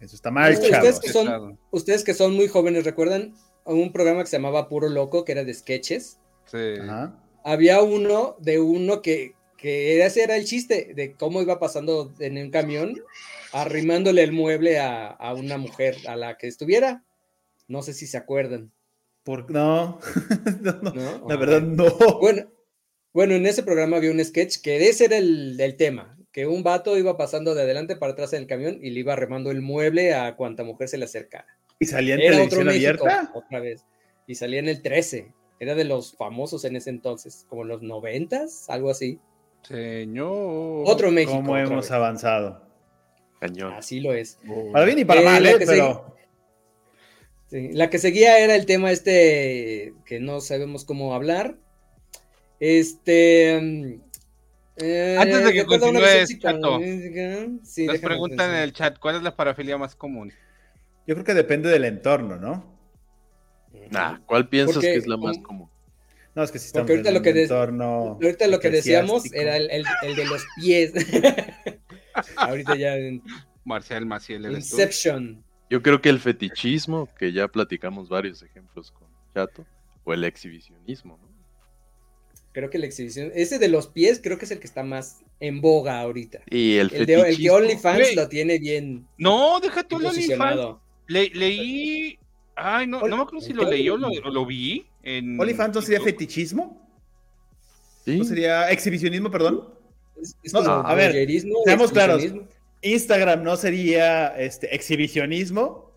Speaker 1: eso está mal,
Speaker 2: ustedes que, son, ustedes que son muy jóvenes, ¿recuerdan un programa que se llamaba Puro Loco, que era de sketches?
Speaker 4: Sí.
Speaker 2: Había uno de uno que, que ese era el chiste, de cómo iba pasando en un camión arrimándole el mueble a, una mujer a la que estuviera. No sé si se acuerdan.
Speaker 1: Por, no, *laughs* no, la verdad no.
Speaker 2: Bueno, bueno, en ese programa había un sketch que ese era el, tema, que un vato iba pasando de adelante para atrás en el camión y le iba arrimando el mueble a cuanta mujer se le acercara.
Speaker 1: ¿Y salía en televisión abierta?
Speaker 2: otra vez. Y salía en el 13. Era de los famosos en ese entonces, como en los noventas, algo así.
Speaker 4: Señor.
Speaker 2: Otro México.
Speaker 1: ¿Cómo hemos avanzado?
Speaker 2: Así lo es.
Speaker 1: Para bien y para eh, mal, ¿eh? Pero...
Speaker 2: la que seguía era el tema este que no sabemos cómo hablar. Este. Mm,
Speaker 4: eh, Antes de que continúes, Chato, nos preguntan en el chat, ¿cuál es la parafilia más común?
Speaker 1: Yo creo que depende del entorno, ¿no?
Speaker 3: Nah, ¿cuál piensas que es la más común?
Speaker 1: No, es que si estamos ahorita en lo que entorno
Speaker 2: ahorita lo que decíamos era el, el de los pies. *laughs* Ahorita ya en
Speaker 4: Marcial Maciel.
Speaker 2: Inception.
Speaker 3: Yo creo que el fetichismo, que ya platicamos varios ejemplos con Chato, o el exhibicionismo, ¿no?
Speaker 2: Creo que el exhibición, ese de los pies, creo que es el que está más en boga ahorita.
Speaker 3: Y el,
Speaker 2: el, de, el que OnlyFans lo tiene bien.
Speaker 4: No, déjate el OnlyFans. leí. Ay, no, no me acuerdo si lo leí o lo, vi. En...
Speaker 1: ¿OnlyFans no sería fetichismo? ¿Sí? ¿No sería exhibicionismo, perdón? a ver, seamos claros. Instagram no sería este exhibicionismo.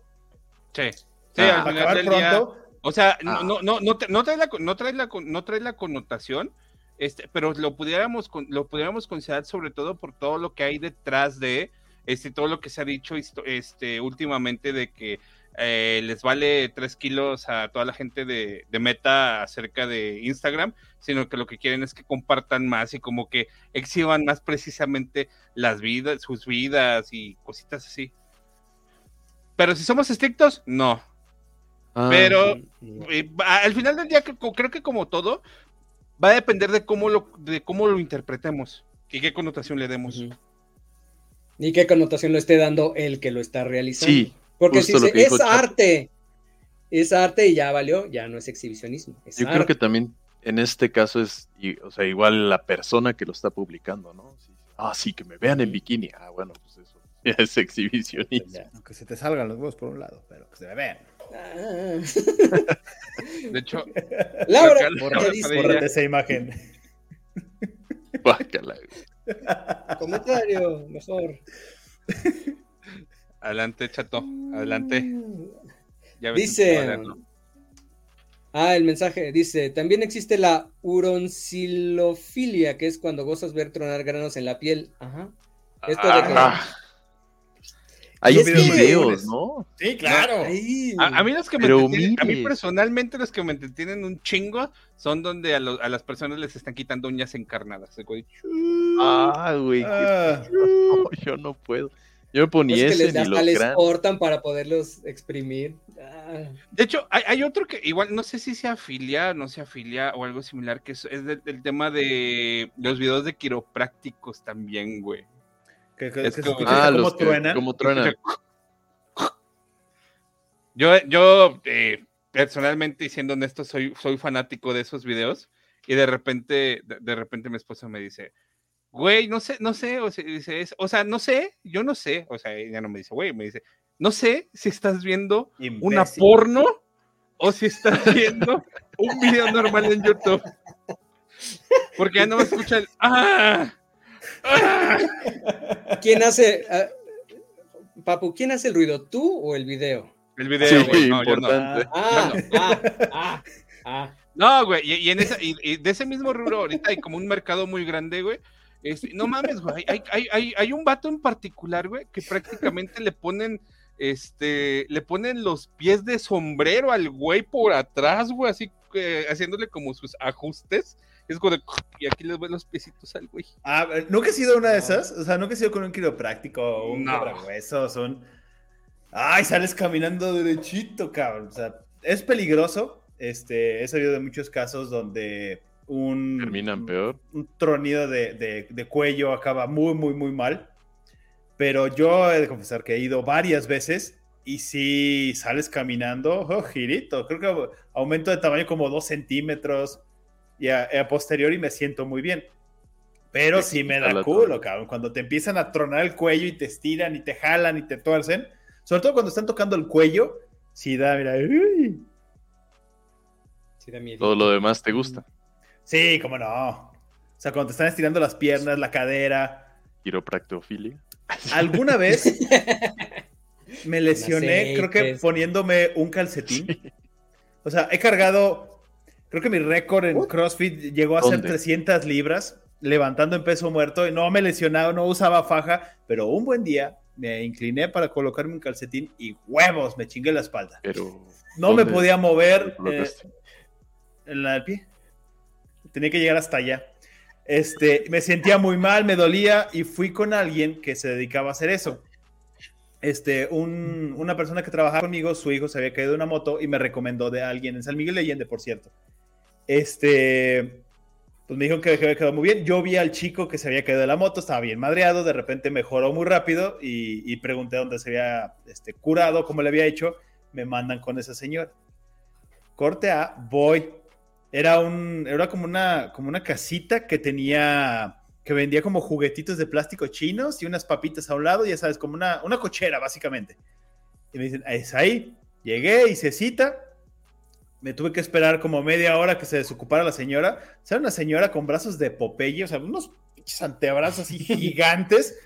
Speaker 4: Sí. Sí, ah, acabar pronto. o sea, no, ah. no, no, no, no, trae la, no, trae la, no trae la connotación, este, pero lo pudiéramos, lo pudiéramos considerar sobre todo por todo lo que hay detrás de este, todo lo que se ha dicho este, últimamente de que eh, les vale tres kilos a toda la gente de, Meta acerca de Instagram, sino que lo que quieren es que compartan más y como que exhiban más precisamente las vidas, sus vidas y cositas así. Pero si somos estrictos, no. Ah, Pero eh, al final del día creo que como todo va a depender de cómo lo, de cómo lo interpretemos y qué connotación le demos.
Speaker 2: Y qué connotación lo esté dando el que lo está realizando. Sí, porque si es arte, es arte y ya valió, ya no es exhibicionismo.
Speaker 3: Yo creo que también en este caso es, o sea, igual la persona que lo está publicando, ¿no? Ah, sí, que me vean en bikini. Ah, bueno, pues eso *laughs* ya es exhibicionismo.
Speaker 1: Aunque se te salgan los huevos por un lado, pero que se me vean. Ah.
Speaker 4: De hecho, *laughs*
Speaker 2: Laura,
Speaker 1: bórrate esa imagen.
Speaker 2: Comentario, mejor.
Speaker 4: Adelante, chato, adelante.
Speaker 2: dice. Ah, el mensaje dice: También existe la uroncilofilia, que es cuando gozas ver tronar granos en la piel. Ajá. Esto de que.
Speaker 3: Hay videos, ¿no?
Speaker 1: Sí, claro.
Speaker 4: A, mí los que me a mí personalmente los que me entretienen un chingo son donde a, las personas les están quitando uñas encarnadas.
Speaker 3: Ah, güey. Ah. *laughs* yo no puedo. Yo me ponía ese
Speaker 2: les, hasta les cortan para poderlos exprimir. Ah.
Speaker 4: De hecho, hay, otro que igual no sé si se afilia, no se afilia o algo similar, que es, el tema de los videos de quiroprácticos también, güey.
Speaker 1: Que, como, ah, como truena.
Speaker 3: Como truena. *laughs*
Speaker 4: Yo, yo eh, personalmente, siendo honesto, soy, soy fanático de esos videos. Y de repente, de, repente mi esposa me dice, güey, no sé, no sé, o sea, dice, o sea, no sé, yo no sé, o sea, ella no me dice, güey, me dice, no sé si estás viendo una porno o si estás viendo *laughs* un video normal en YouTube. Porque ya no me escuchan, ¡ah!
Speaker 2: ¿Quién hace, ah, Papu, quién hace el ruido, tú o el video?
Speaker 4: El video, güey, no,
Speaker 3: importante.
Speaker 2: Ah, ah, ah,
Speaker 4: No, güey, y, en esa, y, de ese mismo rubro ahorita hay como un mercado muy grande, güey. Este, no mames, güey, hay, hay, hay, hay, un vato en particular, güey, que prácticamente le ponen, este, le ponen los pies de sombrero al güey por atrás, güey, así, eh, haciéndole como sus ajustes es como de, y aquí les voy los piecitos al güey.
Speaker 1: Ah, nunca he sido una de esas. O sea, nunca he sido con un quiropráctico un no. huesos. Son. Ay, sales caminando derechito, cabrón. O sea, es peligroso. Este, he sabido de muchos casos donde un.
Speaker 3: Terminan peor.
Speaker 1: Un, tronido de, de, cuello acaba muy, muy, muy mal. Pero yo he de confesar que he ido varias veces y si sales caminando, oh, girito. Creo que aumento de tamaño como dos centímetros y a, posteriori me siento muy bien. Pero sí me da culo, cabrón. Cuando te empiezan a tronar el cuello y te estiran y te jalan y te tuercen, sobre todo cuando están tocando el cuello, sí da, mira.
Speaker 3: Sí da miedo. Todo lo demás te gusta.
Speaker 1: Sí, cómo no. O sea, cuando te están estirando las piernas, la cadera.
Speaker 3: Quiropractofilia.
Speaker 1: ¿Alguna vez *laughs* me lesioné, creo que poniéndome un calcetín? O sea, he cargado Creo que mi récord en CrossFit llegó a ser 300 libras, levantando en peso muerto. Y no me lesionaba, no usaba faja, pero un buen día me incliné para colocarme un calcetín y huevos, me chingué la espalda.
Speaker 3: Pero,
Speaker 1: no me podía mover eh, en la del pie. Tenía que llegar hasta allá. Este, me sentía muy mal, me dolía y fui con alguien que se dedicaba a hacer eso. Este, una persona que trabajaba conmigo, su hijo se había caído de una moto y me recomendó de alguien en San Miguel de Allende, por cierto. Este, pues me dijo que había quedado muy bien. Yo vi al chico que se había caído de la moto, estaba bien madreado, de repente mejoró muy rápido y, pregunté dónde se había este, curado, cómo le había hecho. Me mandan con esa señora. Corte A, voy. Era un, era como una, como una casita que tenía, que vendía como juguetitos de plástico chinos y unas papitas a un lado, ya sabes, como una, una cochera, básicamente. Y me dicen, es ahí. Llegué, hice cita, me tuve que esperar como media hora que se desocupara la señora. O sea, una señora con brazos de Popeye, o sea, unos antebrazos así *laughs* gigantes,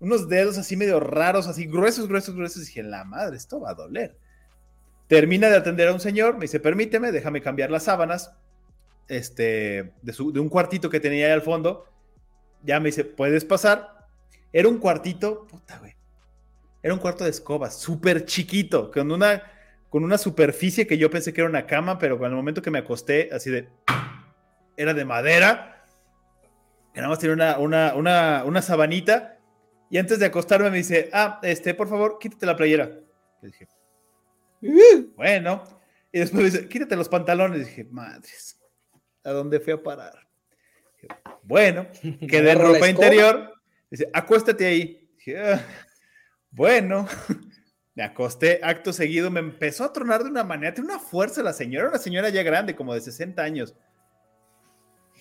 Speaker 1: unos dedos así medio raros, así gruesos, gruesos, gruesos. Y dije, la madre, esto va a doler. Termina de atender a un señor, me dice, permíteme, déjame cambiar las sábanas este, de, de un cuartito que tenía ahí al fondo. Ya me dice, ¿puedes pasar? Era un cuartito, puta, güey. Era un cuarto de escobas, súper chiquito, con una con una superficie que yo pensé que era una cama, pero con el momento que me acosté, así de. Era de madera. Y nada más tiene una, una, una, una sabanita. Y antes de acostarme me dice, ah, este, por favor, quítate la playera. Le dije, *laughs* bueno. Y después me dice, quítate los pantalones. Y dije, madres, ¿a dónde fui a parar? bueno, *laughs* quedé en ropa interior. Dice, acuéstate ahí. Ah, bueno. *laughs* Me acosté, acto seguido, me empezó a tronar de una manera, tiene una fuerza la señora, una señora ya grande, como de 60 años.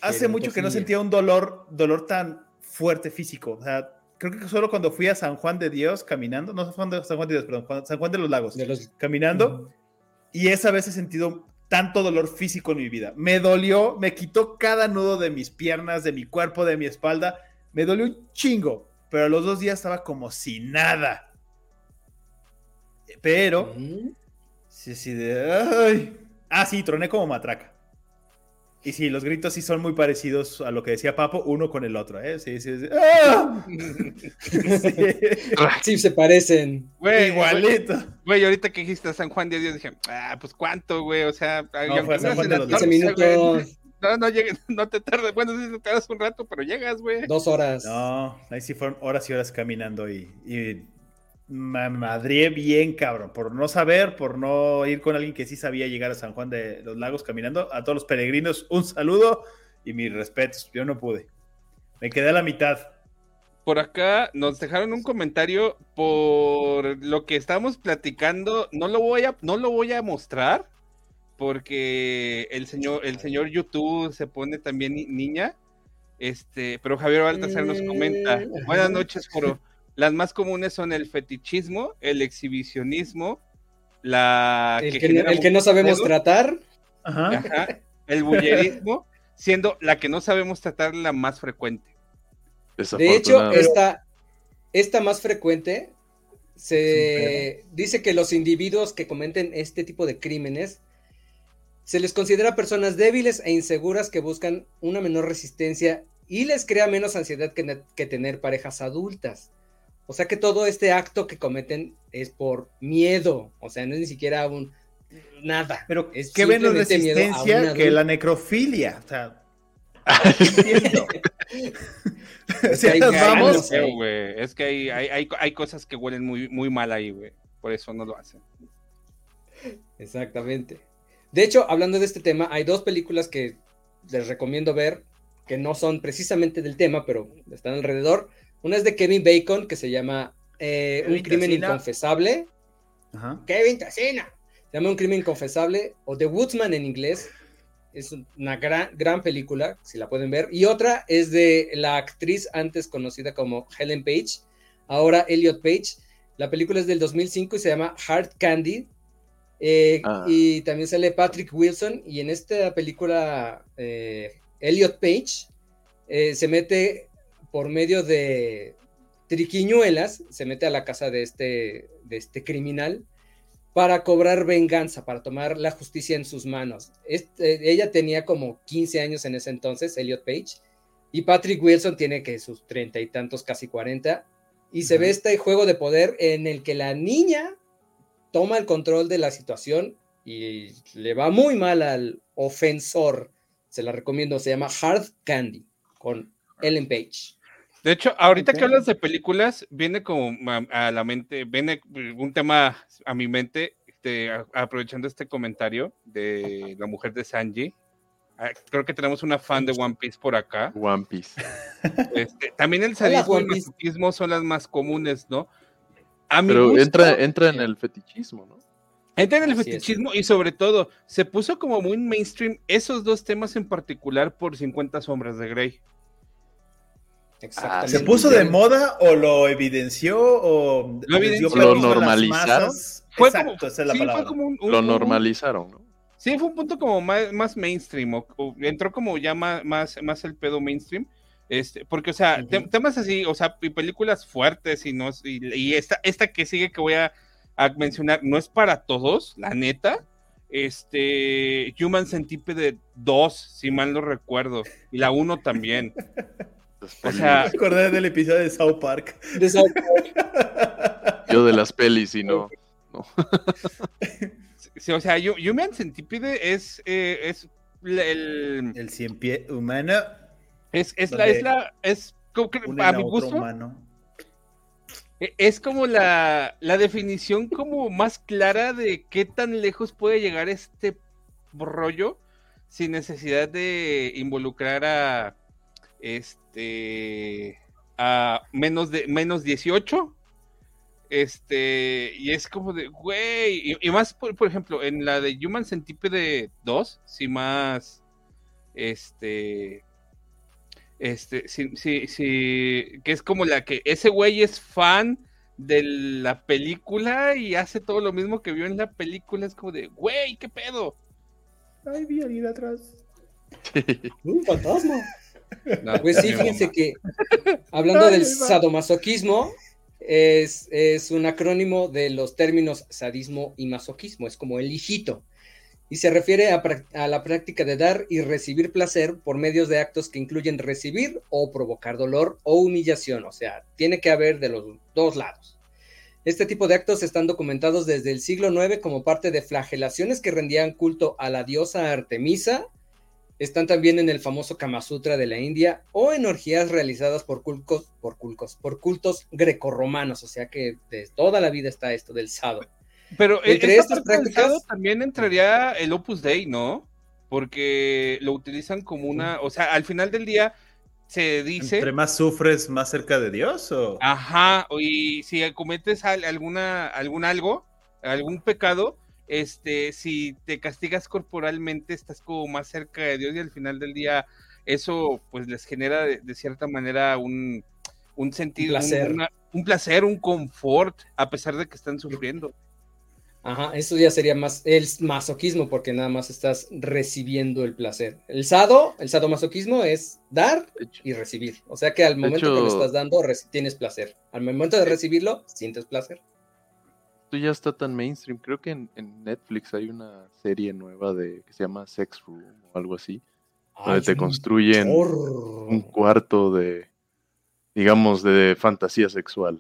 Speaker 1: Hace mucho que no sentía un dolor, dolor tan fuerte físico. O sea, creo que solo cuando fui a San Juan de Dios caminando, no San Juan de, San Juan de Dios, perdón, San Juan de los Lagos, caminando, y esa vez he sentido tanto dolor físico en mi vida. Me dolió, me quitó cada nudo de mis piernas, de mi cuerpo, de mi espalda. Me dolió un chingo, pero a los dos días estaba como si nada. Pero. Sí, sí, de. Ay. Ah, sí, troné como matraca. Y sí, los gritos sí son muy parecidos a lo que decía Papo, uno con el otro, ¿eh? Sí, sí, sí. *laughs* ¡Ah!
Speaker 2: sí. se parecen.
Speaker 4: Güey, Igualito. Güey, ahorita que dijiste San Juan de Dios, dije, ah, pues cuánto, güey, o sea, no, fue San Juan de los minutos. *laughs* No, no llegues, no te tardes. Bueno, sí te tardas un rato, pero llegas, güey.
Speaker 2: Dos horas.
Speaker 1: No, ahí sí fueron horas y horas caminando y, y me madrié bien, cabrón, por no saber, por no ir con alguien que sí sabía llegar a San Juan de los Lagos caminando. A todos los peregrinos, un saludo y mis respetos. Yo no pude. Me quedé a la mitad.
Speaker 4: Por acá nos dejaron un comentario por lo que estamos platicando. No lo voy a, no lo voy a mostrar porque el señor, el señor YouTube se pone también niña. Este, pero Javier Baltasar nos comenta. Mm, Buenas noches, Foro. Las más comunes son el fetichismo, el exhibicionismo, la
Speaker 2: el que, no sabemos tratar,
Speaker 4: el bullerismo, siendo la que no sabemos tratar la más frecuente.
Speaker 2: De hecho, esta, esta más frecuente se dice que los individuos que cometen este tipo de crímenes se les considera personas débiles e inseguras que buscan una menor resistencia y les crea menos ansiedad que tener parejas adultas. O sea que todo este acto que cometen es por miedo, o sea, no es ni siquiera un nada.
Speaker 1: Pero es que menos resistencia que la necrofilia, o sea. *laughs* *laughs*
Speaker 4: es que, hay, vamos, es que hay, hay, hay, cosas que huelen muy, muy mal ahí, güey. Por eso no lo hacen.
Speaker 2: Exactamente. De hecho, hablando de este tema, hay dos películas que les recomiendo ver que no son precisamente del tema, pero están alrededor. Una es de Kevin Bacon, que se llama eh, Un crimen inconfesable. Kevin Tacina. Se llama Un crimen inconfesable, o The Woodsman en inglés. Es una gran, gran película, si la pueden ver. Y otra es de la actriz antes conocida como Helen Page, ahora Elliot Page. La película es del 2005 y se llama Hard Candy. Eh, ah. Y también sale Patrick Wilson. Y en esta película, eh, Elliot Page se mete por medio de triquiñuelas, se mete a la casa de este, de este criminal para cobrar venganza, para tomar la justicia en sus manos. Este, ella tenía como 15 años en ese entonces, Elliot Page, y Patrick Wilson tiene que sus treinta y tantos, casi 40, y se ve este juego de poder en el que la niña toma el control de la situación y le va muy mal al ofensor. Se la recomiendo, se llama Hard Candy con Ellen Page.
Speaker 4: De hecho, ahorita que hablas de películas, viene como a, la mente, viene un tema a mi mente, este, aprovechando este comentario de la mujer de Sanji. Ah, creo que tenemos una fan de One Piece por acá.
Speaker 3: One Piece. *laughs*
Speaker 4: Este, también el sadismo y el masoquismo son las más comunes, ¿no?
Speaker 3: Pero entra, entra en el fetichismo, ¿no?
Speaker 4: Entra en el fetichismo y sobre todo se puso como muy mainstream esos dos temas en particular por 50 sombras de Grey.
Speaker 1: ¿Se puso de moda o lo evidenció o
Speaker 3: lo, normalizaron?
Speaker 4: Fue Exacto, esa es la palabra.
Speaker 3: lo normalizaron, ¿no?
Speaker 4: Sí, fue un punto como más, mainstream, o, entró como ya más, más, el pedo mainstream. Este, porque, o sea, temas así, o sea, y películas fuertes y no, y, esta, esta que sigue que voy a, mencionar no es para todos, la neta. Este, Human Centipede 2, si mal no recuerdo, y la 1 también. *laughs*
Speaker 1: O sea, acordé del episodio de South Park.
Speaker 2: De South Park. *laughs*
Speaker 3: Yo de las pelis y no.
Speaker 4: Sí, o sea, Human Centipede es, eh, es el...
Speaker 1: El cien pie humano.
Speaker 4: Es, es la, es la, es como que, a mi gusto. Humano. E, es como la, la definición como más clara de qué tan lejos puede llegar este rollo sin necesidad de involucrar a este, a menos de menos 18. Este, y es como de, güey, y, más, por, ejemplo, en la de Human Centipede 2, si más, este, este, sí, sí, sí, que es como la que ese güey es fan de la película y hace todo lo mismo que vio en la película, es como de, güey, ¿qué pedo?
Speaker 1: Ay, vi alguien atrás. *laughs*
Speaker 2: Un fantasma pues sí, fíjense que hablando del sadomasoquismo, es, es, un acrónimo de los términos sadismo y masoquismo, es como el hijito. y se refiere a, la práctica de dar y recibir placer por medios de actos que incluyen recibir o provocar dolor o humillación, o sea, tiene que haber de los dos lados. Este tipo de actos están documentados desde el siglo IX como parte de flagelaciones que rendían culto a la diosa Artemisa. Están también en el famoso Kama Sutra de la India o en orgías realizadas por cultos, por cultos, por cultos grecorromanos, o sea que de toda la vida está esto del sado.
Speaker 4: Pero entre estas prácticas también entraría el Opus Dei, ¿no? Porque lo utilizan como una, o sea, al final del día se dice.
Speaker 1: Entre más sufres, más cerca de Dios, o.
Speaker 4: Ajá, y si cometes alguna, algún algo, algún pecado, este, si te castigas corporalmente, estás como más cerca de Dios, y al final del día, eso pues les genera de, cierta manera un, un sentido, un placer, un confort, a pesar de que están sufriendo.
Speaker 2: Ajá, eso ya sería más el masoquismo, porque nada más estás recibiendo el placer. El sado, el sadomasoquismo es dar y recibir. O sea que al momento que lo estás dando, tienes placer. Al momento de recibirlo, sientes placer.
Speaker 3: Esto ya está tan mainstream. Creo que en, Netflix hay una serie nueva de que se llama Sex Room o algo así. donde te construyen un cuarto de, digamos, de fantasía sexual.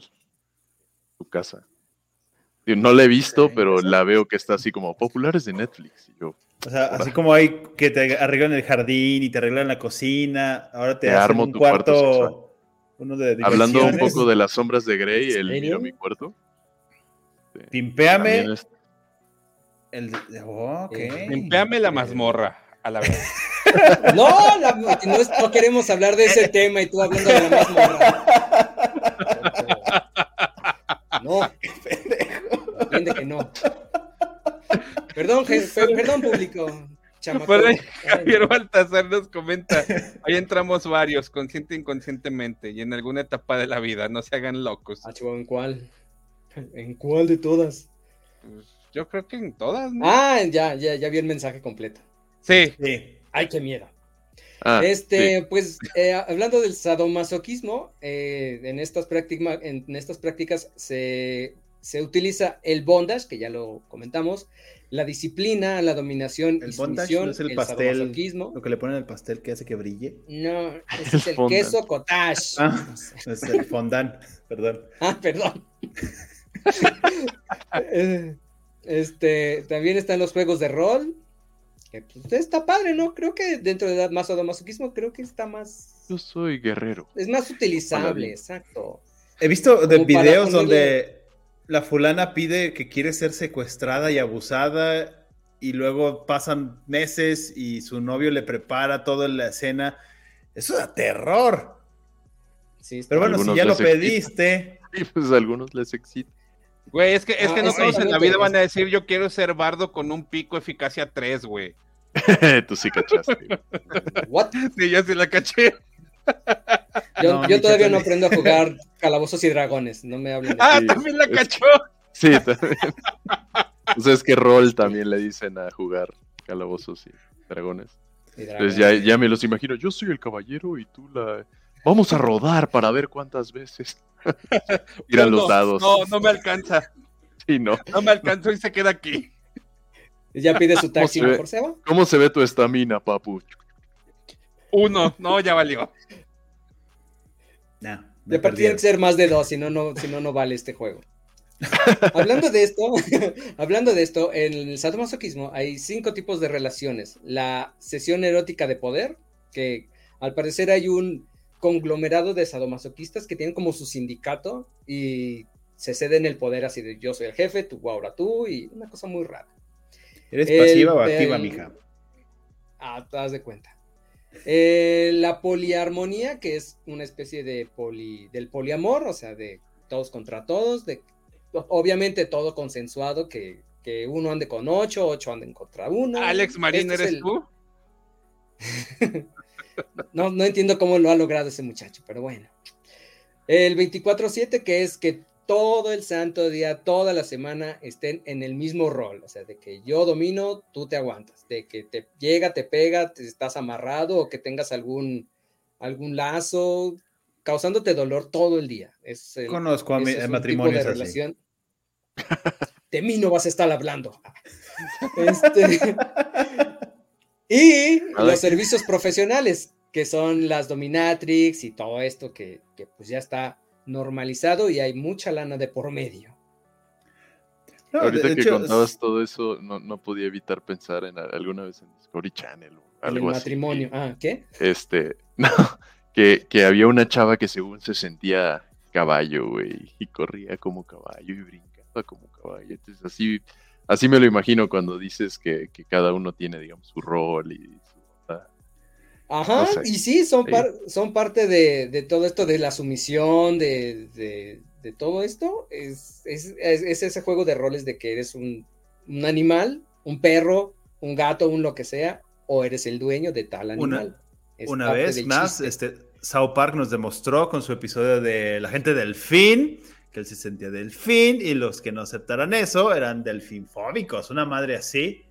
Speaker 3: Tu casa. No la he visto, pero la veo que está así como populares de Netflix.
Speaker 1: yo, o sea, así como hay que te arreglan el jardín y te arreglan la cocina, ahora te,
Speaker 3: armo un tu cuarto. uno de Hablando un poco de las sombras de Grey, el miro mi cuarto.
Speaker 1: Pimpeame.
Speaker 4: El, oh, Pimpeame la mazmorra, a la vez. *laughs*
Speaker 2: no, no, queremos hablar de ese tema y tú hablando de la mazmorra. *laughs* No. que no. Perdón, perdón, público.
Speaker 4: Javier Baltazar nos comenta, ahí entramos varios, consciente e inconscientemente, y en alguna etapa de la vida, no se hagan locos.
Speaker 2: Ah, ¿en cuál? ¿En cuál de todas?
Speaker 4: Pues, yo creo que en todas,
Speaker 2: Ah, ya, ya, ya vi el mensaje completo.
Speaker 4: Sí.
Speaker 2: sí. Ay, qué miedo. Ah, este, pues, eh, hablando del sadomasoquismo, eh, en, estas en estas prácticas se se utiliza el bondage, que ya lo comentamos, la disciplina, la dominación
Speaker 1: el y bondage no es el, pastel, lo que le ponen al pastel que hace que brille.
Speaker 2: No, *laughs* es el, queso cottage.
Speaker 1: Ah, es el fondant, perdón.
Speaker 2: Ah, perdón. *laughs* Este, también están los juegos de rol, que pues, está padre, ¿no? Creo que dentro de más masoquismo creo que está más...
Speaker 3: Yo soy guerrero.
Speaker 2: Es más utilizable, exacto.
Speaker 1: He visto de videos donde la fulana pide que quiere ser secuestrada y abusada y luego pasan meses y su novio le prepara toda la escena. Eso da terror. Sí, Pero bueno, si ya lo pediste. *laughs*
Speaker 3: Sí, pues a algunos les excita.
Speaker 4: Güey, es que, es que ah, no todos en la vida van a decir yo quiero ser bardo con un pico eficacia 3, güey. *laughs*
Speaker 3: Tú sí cachaste. *laughs*
Speaker 4: ¿What? Sí, ya sí la caché.
Speaker 2: Yo, todavía no aprendo a jugar calabozos y dragones, no me hablen
Speaker 4: Ah, también la cachó.
Speaker 3: Sí, también. o sea, es que rol también le dicen a jugar calabozos y dragones. Entonces ya, ya me los imagino, yo soy el caballero y tú la... Vamos a rodar para ver cuántas veces. *laughs* Irán los dados.
Speaker 4: No, no me alcanza.
Speaker 3: Sí, no.
Speaker 4: No me alcanzó y se queda aquí.
Speaker 2: ¿Ya pide su taxi por Seba?
Speaker 3: ¿Cómo se ve tu estamina, papu?
Speaker 4: Uno, no, ya valió.
Speaker 2: No, de tiene que ser más de dos, si no, no, si no, no vale este juego. *laughs* hablando de esto, *laughs* hablando de esto, en el sadomasoquismo hay cinco tipos de relaciones. La sesión erótica de poder, que al parecer hay un conglomerado de sadomasoquistas que tienen como su sindicato y se ceden el poder así de yo soy el jefe, tú ahora tú, y una cosa muy rara.
Speaker 1: ¿Eres pasiva o activa, mija?
Speaker 2: Ah, te das de cuenta. Eh, la poliarmonía, que es una especie de poli, del poliamor, o sea, de todos contra todos, de obviamente todo consensuado, que, uno ande con ocho, ocho anden contra uno.
Speaker 4: Alex Marín, este ¿eres tú? *laughs*
Speaker 2: no, no entiendo cómo lo ha logrado ese muchacho, pero bueno. El 24-7, que es que todo el santo día, toda la semana estén en el mismo rol, o sea, de que yo domino, tú te aguantas, de que te llega, te pega, te estás amarrado o que tengas algún, algún lazo causándote dolor todo el día. Es
Speaker 1: Conozco a matrimonios de relación.
Speaker 2: De mí no vas a estar hablando. *laughs* Este, Y los servicios profesionales, que son las dominatrix y todo esto que, pues ya está normalizado y hay mucha lana de por medio.
Speaker 3: Ahorita que contabas todo eso, no, podía evitar pensar en alguna vez en Discovery Channel o algo
Speaker 2: el matrimonio, ah, ¿qué?
Speaker 3: Este, *laughs* no, que, que había una chava que según se sentía caballo, güey, y corría como caballo y brincaba como caballo. Entonces así, así me lo imagino cuando dices que, cada uno tiene, digamos, su rol y su...
Speaker 2: Ajá, y sí, son, son parte de, todo esto de la sumisión, de, todo esto. Es, es, ese juego de roles de que eres un, animal, un perro, un gato, un lo que sea, o eres el dueño de tal animal.
Speaker 1: Una, vez más, este, South Park nos demostró con su episodio de la gente del fin, que él se sentía delfín y los que no aceptaran eso eran delfinfóbicos, una madre así.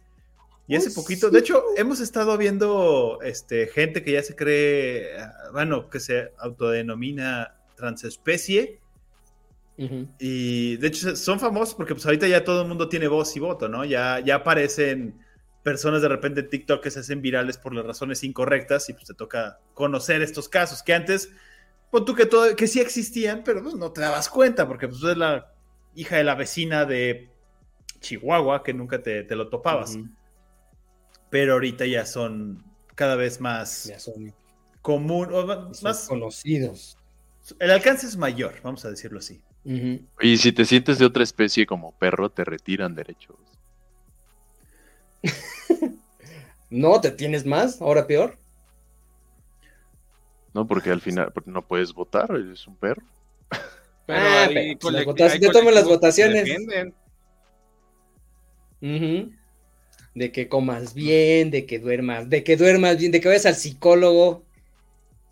Speaker 1: Y hace poquito, de hecho, hemos estado viendo este, gente que ya se cree, ah, bueno, que se autodenomina transespecie. Y de hecho son famosos porque pues ahorita ya todo el mundo tiene voz y voto, ¿no? Ya, ya aparecen personas de repente en TikTok que se hacen virales por las razones incorrectas y pues te toca conocer estos casos que antes, pues tú que, todo, que sí existían, pero pues, no te dabas cuenta porque pues es la hija de la vecina de Chihuahua que nunca te, lo topabas. Pero ahorita ya son cada vez más ya son común, más
Speaker 2: conocidos.
Speaker 1: El alcance es mayor, vamos a decirlo así.
Speaker 3: Y si te sientes de otra especie como perro, te retiran derechos. *laughs*
Speaker 2: no, te tienes más, ahora peor.
Speaker 3: No, porque al final no puedes votar, eres un perro. *laughs*
Speaker 2: Pero ah, yo tomo las votaciones. De que comas bien, de que duermas, de que duermas bien, de que vayas al psicólogo.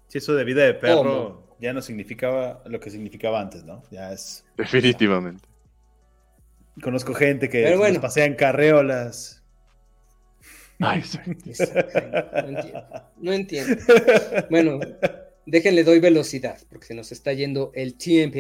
Speaker 1: Si eso de vida de perro ya no significaba lo que significaba antes, ¿no? Ya es.
Speaker 3: Definitivamente.
Speaker 1: Conozco gente que bueno. pasea en carreolas
Speaker 3: Ay,
Speaker 2: no entiendo. *laughs* Bueno, déjenle doy velocidad, porque se nos está yendo el tiempo.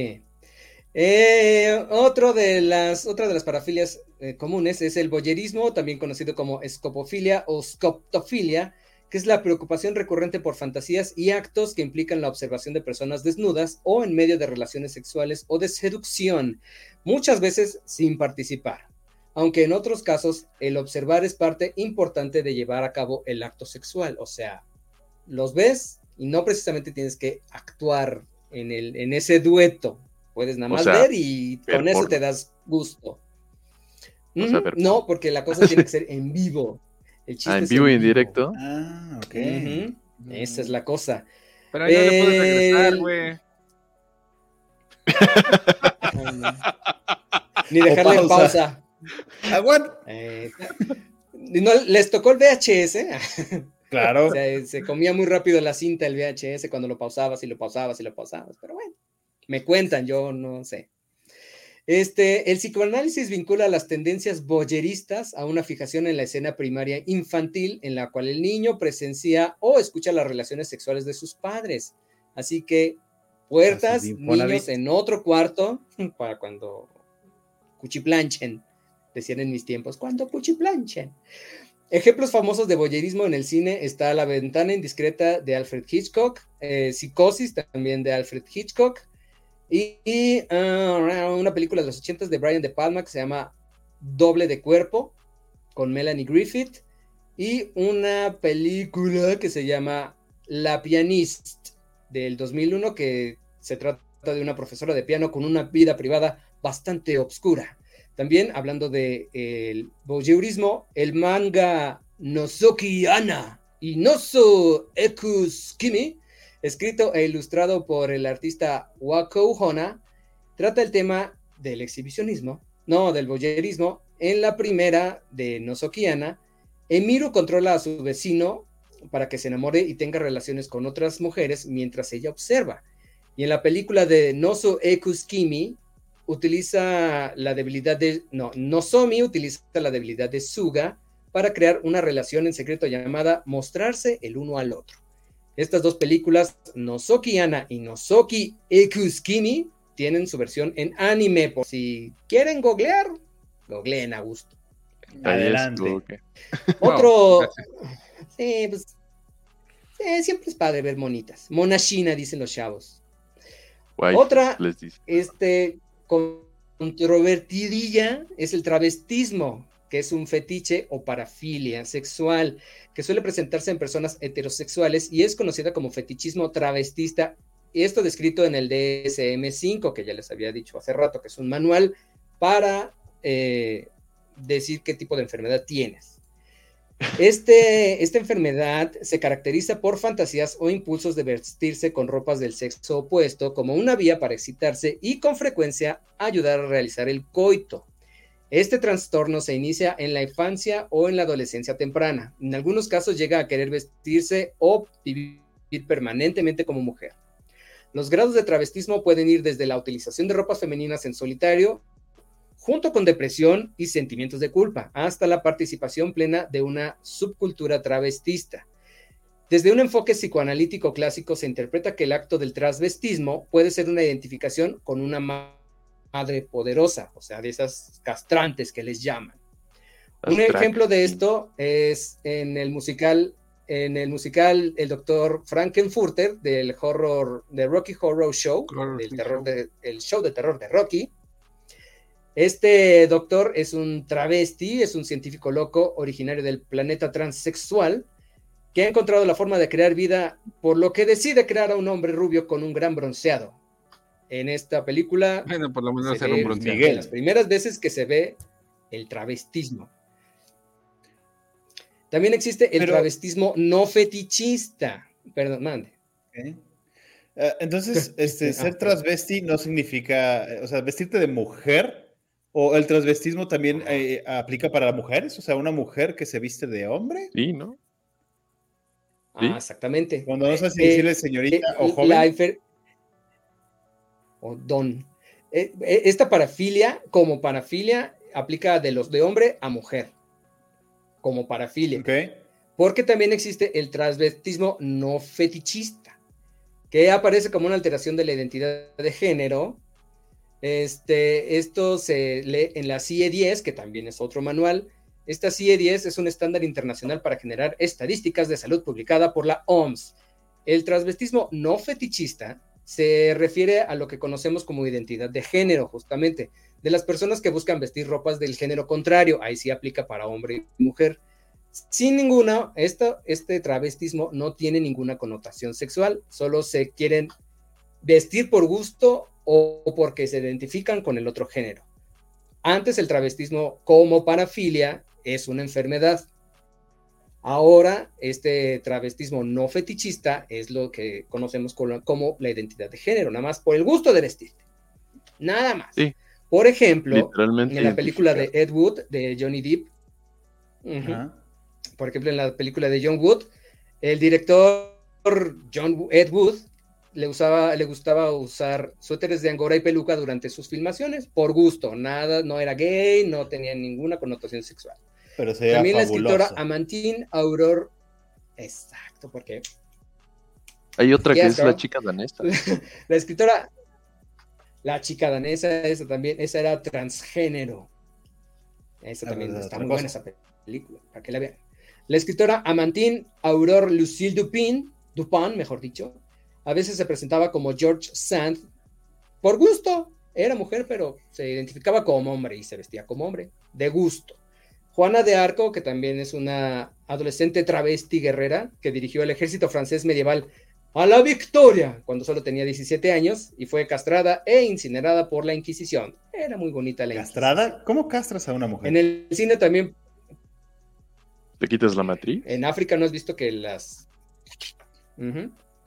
Speaker 2: Eh, otro de las, otra de las parafilias eh, comunes es el boyerismo, también conocido como escopofilia o scoptofilia, que es la preocupación recurrente por fantasías y actos que implican la observación de personas desnudas o en medio de relaciones sexuales o de seducción, muchas veces sin participar aunque en otros casos el observar es parte importante de llevar a cabo el acto sexual, o sea, los ves y no precisamente tienes que actuar en, el, en ese dueto, puedes nada más ver y con eso te das gusto. no, porque la cosa tiene que ser en vivo.
Speaker 3: ah, en vivo y en directo.
Speaker 1: Ah, ok.
Speaker 2: Esa es la cosa.
Speaker 4: Pero ahí no le puedes regresar, güey. *laughs*
Speaker 2: Ni dejarle en pausa. Eh, no, les tocó el VHS.
Speaker 1: Claro. *laughs*
Speaker 2: se comía muy rápido la cinta el VHS cuando lo pausabas y lo pausabas y lo pausabas. Pero bueno, me cuentan, yo no sé. Este, el psicoanálisis vincula las tendencias boyeristas a una fijación en la escena primaria infantil en la cual el niño presencia o escucha las relaciones sexuales de sus padres. Así que puertas, niños en otro cuarto *laughs* para cuando cuchiplanchen decían en mis tiempos, cuando cuchiplanchen. Ejemplos famosos de boyerismo en el cine está La ventana indiscreta de Alfred Hitchcock, eh, Psicosis también de Alfred Hitchcock, y, ah, una película de los 80 de Brian De Palma que se llama Doble de Cuerpo, con Melanie Griffith, y una película que se llama La Pianist del 2001, que se trata de una profesora de piano con una vida privada bastante obscura. También hablando de el voyeurismo, el manga Nozoki Ana y Nozo Ekus Kimi, escrito e ilustrado por el artista Wako Hona, trata el tema del exhibicionismo, no, del voyeurismo. En la primera de Nozoki Ana, Emiru controla a su vecino para que se enamore y tenga relaciones con otras mujeres mientras ella observa. Y en la película de Nozo Ekus Kimi, utiliza la debilidad de, no, Nozomi utiliza la debilidad de Suga para crear una relación en secreto llamada mostrarse el uno al otro. Estas dos películas, Nozoki Ana y Nozoki Ekuskimi, tienen su versión en anime. Por si quieren googlear, googleen a gusto.
Speaker 1: Adelante. *laughs*
Speaker 2: Otro, Sí, pues. siempre es padre ver monitas. Mona china, dicen los chavos. Otra, este, controvertidilla es el travestismo, que es un fetiche o parafilia sexual, que suele presentarse en personas heterosexuales y es conocida como fetichismo travestista. Esto descrito en el DSM5, que ya les había dicho hace rato, que es un manual para eh, decir qué tipo de enfermedad tienes. Este, esta enfermedad se caracteriza por fantasías o impulsos de vestirse con ropas del sexo opuesto como una vía para excitarse y con frecuencia ayudar a realizar el coito. Este trastorno se inicia en la infancia o en la adolescencia temprana. En algunos casos llega a querer vestirse o vivir permanentemente como mujer. Los grados de travestismo pueden ir desde la utilización de ropas femeninas en solitario junto con depresión y sentimientos de culpa, hasta la participación plena de una subcultura travestista. Desde un enfoque psicoanalítico clásico se interpreta que el acto del transvestismo puede ser una identificación con una madre poderosa, o sea, de esas castrantes que les llaman. Un ejemplo de esto es en el musical, en el musical El Doctor Frankenfurter del horror, de Rocky Horror Show, del terror el show de terror de Rocky, este doctor es un travesti, es un científico loco originario del planeta transexual que ha encontrado la forma de crear vida, por lo que decide crear a un hombre rubio con un gran bronceado. En esta película,
Speaker 4: bueno, por lo menos se un
Speaker 2: bronceado. las primeras veces que se ve el travestismo. También existe el travestismo no fetichista. Perdón, mande.
Speaker 1: Eh, entonces, *laughs* este, ser transvesti no significa, o sea, vestirte de mujer ¿O el transvestismo también eh, aplica para las mujeres? O sea, una mujer que se viste de hombre.
Speaker 3: Sí, ¿no?
Speaker 2: Ah, exactamente.
Speaker 1: Cuando no sé si decirle eh, señorita eh, o joven.
Speaker 2: o don. esta parafilia, como parafilia, aplica de los de hombre a mujer. Como parafilia.
Speaker 1: Okay.
Speaker 2: Porque también existe el transvestismo no fetichista, que aparece como una alteración de la identidad de género este, esto se lee en la CIE 10, que también es otro manual. Esta CIE 10 es un estándar internacional para generar estadísticas de salud publicada por la OMS. El transvestismo no fetichista se refiere a lo que conocemos como identidad de género, justamente, de las personas que buscan vestir ropas del género contrario. Ahí sí aplica para hombre y mujer. Sin ninguna, este travestismo no tiene ninguna connotación sexual, solo se quieren vestir por gusto o porque se identifican con el otro género. Antes el travestismo como parafilia es una enfermedad. Ahora este travestismo no fetichista es lo que conocemos como la identidad de género, nada más por el gusto de vestirte. Nada más. Por ejemplo, en la película de Ed Wood, de Johnny Depp, por ejemplo, en la película de John Wood, el director John Ed Wood le, usaba, le gustaba usar suéteres de angora y peluca durante sus filmaciones, por gusto, nada, no era gay, no tenía ninguna connotación sexual.
Speaker 1: Pero
Speaker 2: También la escritora Amantine Auror, exacto, porque...
Speaker 3: Hay otra que es la chica danesa. *laughs*
Speaker 2: la escritora, la chica danesa, esa también, esa era transgénero. Esa también está muy buena esa película, para que la vean. La escritora Amantine Aurore Lucille Dupin, Dupin, mejor dicho, a veces se presentaba como George Sand por gusto. Era mujer, pero se identificaba como hombre y se vestía como hombre, de gusto. Juana de Arco, que también es una adolescente travesti guerrera que dirigió el ejército francés medieval a la victoria cuando solo tenía 17 años y fue castrada e incinerada por la Inquisición. Era muy bonita la
Speaker 1: ¿Castrada? ¿Cómo castras a una mujer?
Speaker 2: En el cine también.
Speaker 3: ¿Te quitas la matriz?
Speaker 2: En África no has visto que las.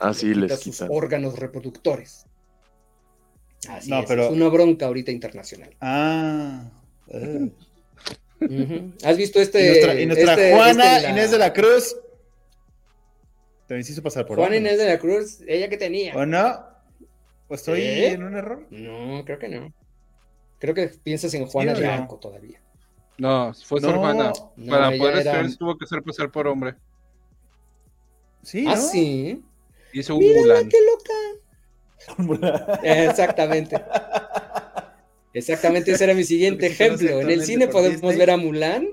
Speaker 3: Así les
Speaker 2: sus órganos reproductores. Así es, es una bronca ahorita internacional.
Speaker 1: Ah. Eh.
Speaker 2: ¿Has visto este?
Speaker 1: Y nuestra, este, Juana este Inés de la Cruz. Te hizo pasar por
Speaker 2: Juana Inés de la Cruz, ¿ella que tenía?
Speaker 1: ¿O no? ¿O estoy ¿Eh? en un error?
Speaker 2: No, creo que no. Creo que piensas en Juana de Arco todavía.
Speaker 4: No, fue su hermana. Para poder era... tuvo que ser pasar por hombre.
Speaker 2: Sí. ¿Ah, sí?
Speaker 4: Hizo un Mírala,
Speaker 2: qué loca. *laughs* Exactamente. Exactamente, ese era mi siguiente ejemplo. En el cine podemos ver a Mulan.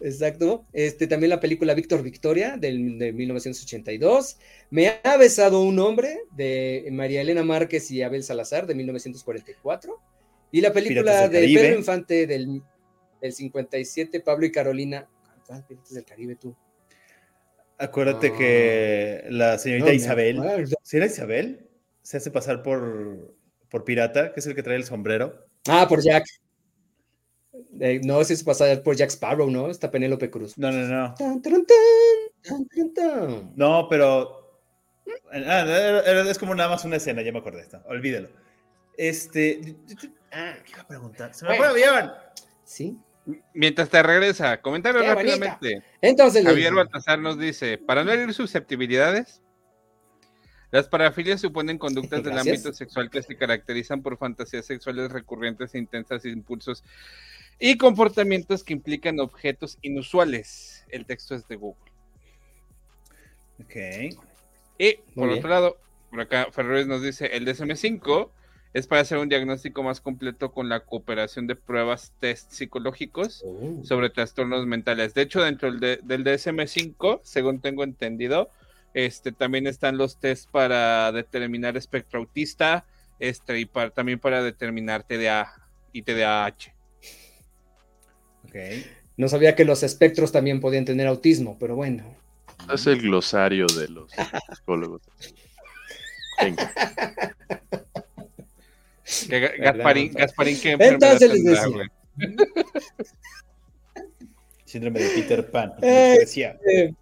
Speaker 2: Exacto. Este, también la película Víctor Victoria del, de 1982. Me ha besado un hombre de María Elena Márquez y Abel Salazar de 1944. Y la película de Pedro Infante del, 57, Pablo y Carolina. Piratas del Caribe, tú.
Speaker 1: Acuérdate que la señorita Isabel, ¿señora Isabel? Se hace pasar por, por pirata, que es el que trae el sombrero.
Speaker 2: Ah, por Jack. Eh, no, se hace pasar por Jack Sparrow, ¿no? Está Penélope Cruz.
Speaker 1: No, no, no. no, pero. Ah, es como nada más una escena, ya me acordé de esto. Olvídelo. Este. Ah, ¿qué iba a preguntar? Se me fue
Speaker 2: Sí.
Speaker 4: Mientras te regresa, comentario rápidamente.
Speaker 2: Entonces,
Speaker 4: Javier Baltasar nos dice: para no herir susceptibilidades, las parafilias suponen conductas del ámbito sexual que se caracterizan por fantasías sexuales recurrentes e intensas, impulsos y comportamientos que implican objetos inusuales. El texto es de Google.
Speaker 1: Ok.
Speaker 4: Y por otro lado, por acá Ferrer nos dice: el DSM-5 es para hacer un diagnóstico más completo con la cooperación de pruebas test psicológicos oh. sobre trastornos mentales. De hecho, dentro del, DSM-5, según tengo entendido, este, también están los test para determinar espectro autista este, y también para determinar TDA y TDAH.
Speaker 2: Okay. No sabía que los espectros también podían tener autismo, pero bueno.
Speaker 3: Es el glosario de los psicólogos. *laughs* Venga.
Speaker 4: Gasparín, Gasparín, ¿qué
Speaker 2: Entonces les decía. *laughs*
Speaker 1: Síndrome de Peter Pan. Eh, decía. Eh,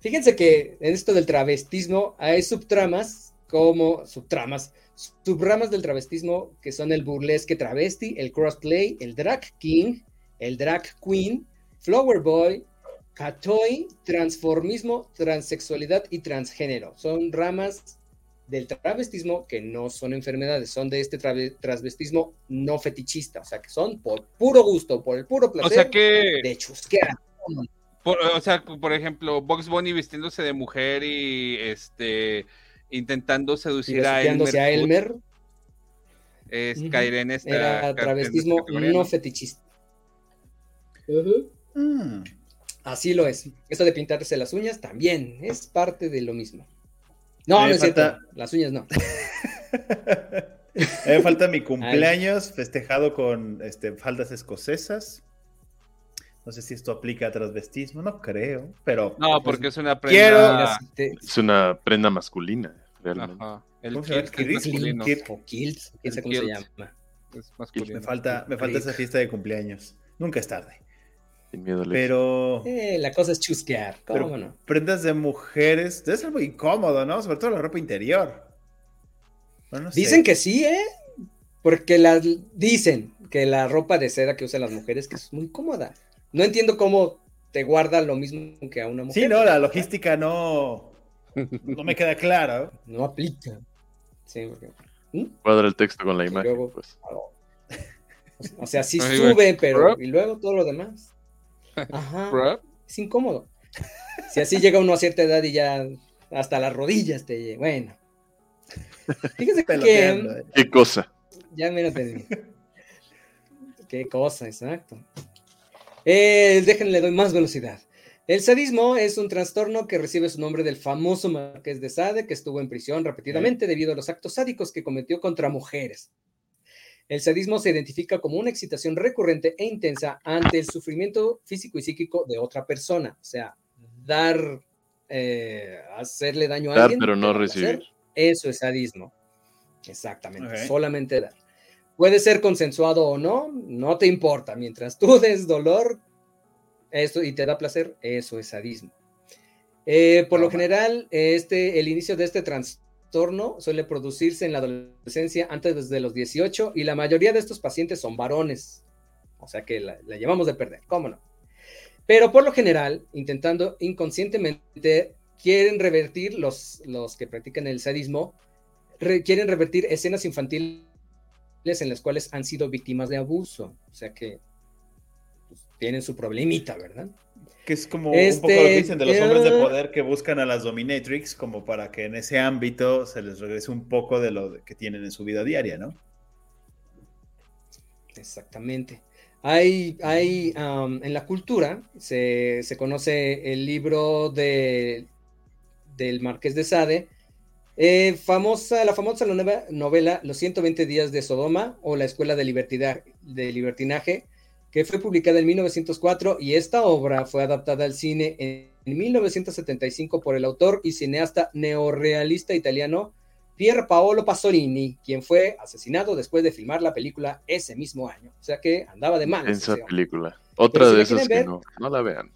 Speaker 2: fíjense que en esto del travestismo hay subtramas como subtramas, subramas del travestismo que son el burlesque travesti, el crossplay, el drag king, el drag queen, flower boy, catoy, transformismo, transexualidad y transgénero. Son ramas del travestismo que no son enfermedades, son de este travestismo no fetichista, o sea, que son por puro gusto, por el puro placer
Speaker 4: o sea que...
Speaker 2: de chusquear.
Speaker 4: o sea, por ejemplo, Box Bunny vistiéndose de mujer y este intentando seducir a Elmer.
Speaker 2: a Elmer.
Speaker 4: Es caer en esta.
Speaker 2: Era travestismo no fetichista. Mm. Así lo es. Esto de pintarse las uñas también es parte de lo mismo. No, no es cierto. Las uñas no. *laughs*
Speaker 1: Me falta mi cumpleaños festejado con este, faldas escocesas. No sé si esto aplica a transvestismo, no creo, pero...
Speaker 4: No, pues, porque es una prenda...
Speaker 3: Es una prenda masculina, realmente.
Speaker 4: El kilt,
Speaker 2: masculino. O kilt, sé cómo se llama.
Speaker 1: Es masculino. Me falta, me falta esa fiesta de cumpleaños. Nunca es tarde. Sin miedo Pero.
Speaker 2: Eh, la cosa es chusquear. ¿Cómo no?
Speaker 1: Prendas de mujeres. Debe ser muy incómodo, ¿no? Sobre todo la ropa interior.
Speaker 2: dicen que sí, ¿eh? Porque las dicen que la ropa de seda que usan las mujeres que es muy cómoda. No entiendo cómo te guarda lo mismo que a una mujer.
Speaker 1: Sí, no, la logística no. No me queda clara.
Speaker 2: No aplica. Sí, porque.
Speaker 3: ¿Mm? Cuadra el texto con la imagen. pues. *laughs*
Speaker 2: O sea, sí sube, pero. Y luego todo lo demás. Ajá. Es incómodo. Si así llega uno a cierta edad y ya hasta las rodillas te Bueno. Fíjense que.
Speaker 3: ¿eh? ¿Qué cosa?
Speaker 2: Ya me lo entendí. Qué cosa, exacto. Eh, déjenle, doy más velocidad. El sadismo es un trastorno que recibe su nombre del famoso Marqués de Sade, que estuvo en prisión repetidamente debido a los actos sádicos que cometió contra mujeres. El sadismo se identifica como una excitación recurrente e intensa ante el sufrimiento físico y psíquico de otra persona. O sea, dar, eh, hacerle daño a alguien.
Speaker 3: pero no recibir.
Speaker 2: eso es sadismo. Exactamente, solamente dar. Puede ser consensuado o no, no te importa. Mientras tú des dolor esto, y te da placer, eso es sadismo. Eh, por lo general, este, el inicio de este trastorno suele producirse en la adolescencia antes de los 18 y la mayoría de estos pacientes son varones. O sea que la, llevamos de perder, ¿cómo no? Pero por lo general, intentando inconscientemente, quieren revertir los, los que practican el sadismo, quieren revertir escenas infantiles en las cuales han sido víctimas de abuso. O sea que pues, tienen su problemita, ¿verdad?
Speaker 1: Que es como un poco lo que este, dicen de los hombres de poder que buscan a las dominatrix como para que en ese ámbito se les regrese un poco de lo que tienen en su vida diaria, ¿no?
Speaker 2: Exactamente. Hay, hay en la cultura, se, conoce el libro de, del Marqués de Sade, eh, famosa, la famosa novela Los 120 días de Sodoma o La Escuela de, de Libertinaje, que fue publicada en 1904 y esta obra fue adaptada al cine en, 1975 por el autor y cineasta neorrealista italiano Pier Paolo Pasolini, quien fue asesinado después de filmar la película ese mismo año. O sea que andaba de mal.
Speaker 3: Esa película. Otra de esas que no, no la vean.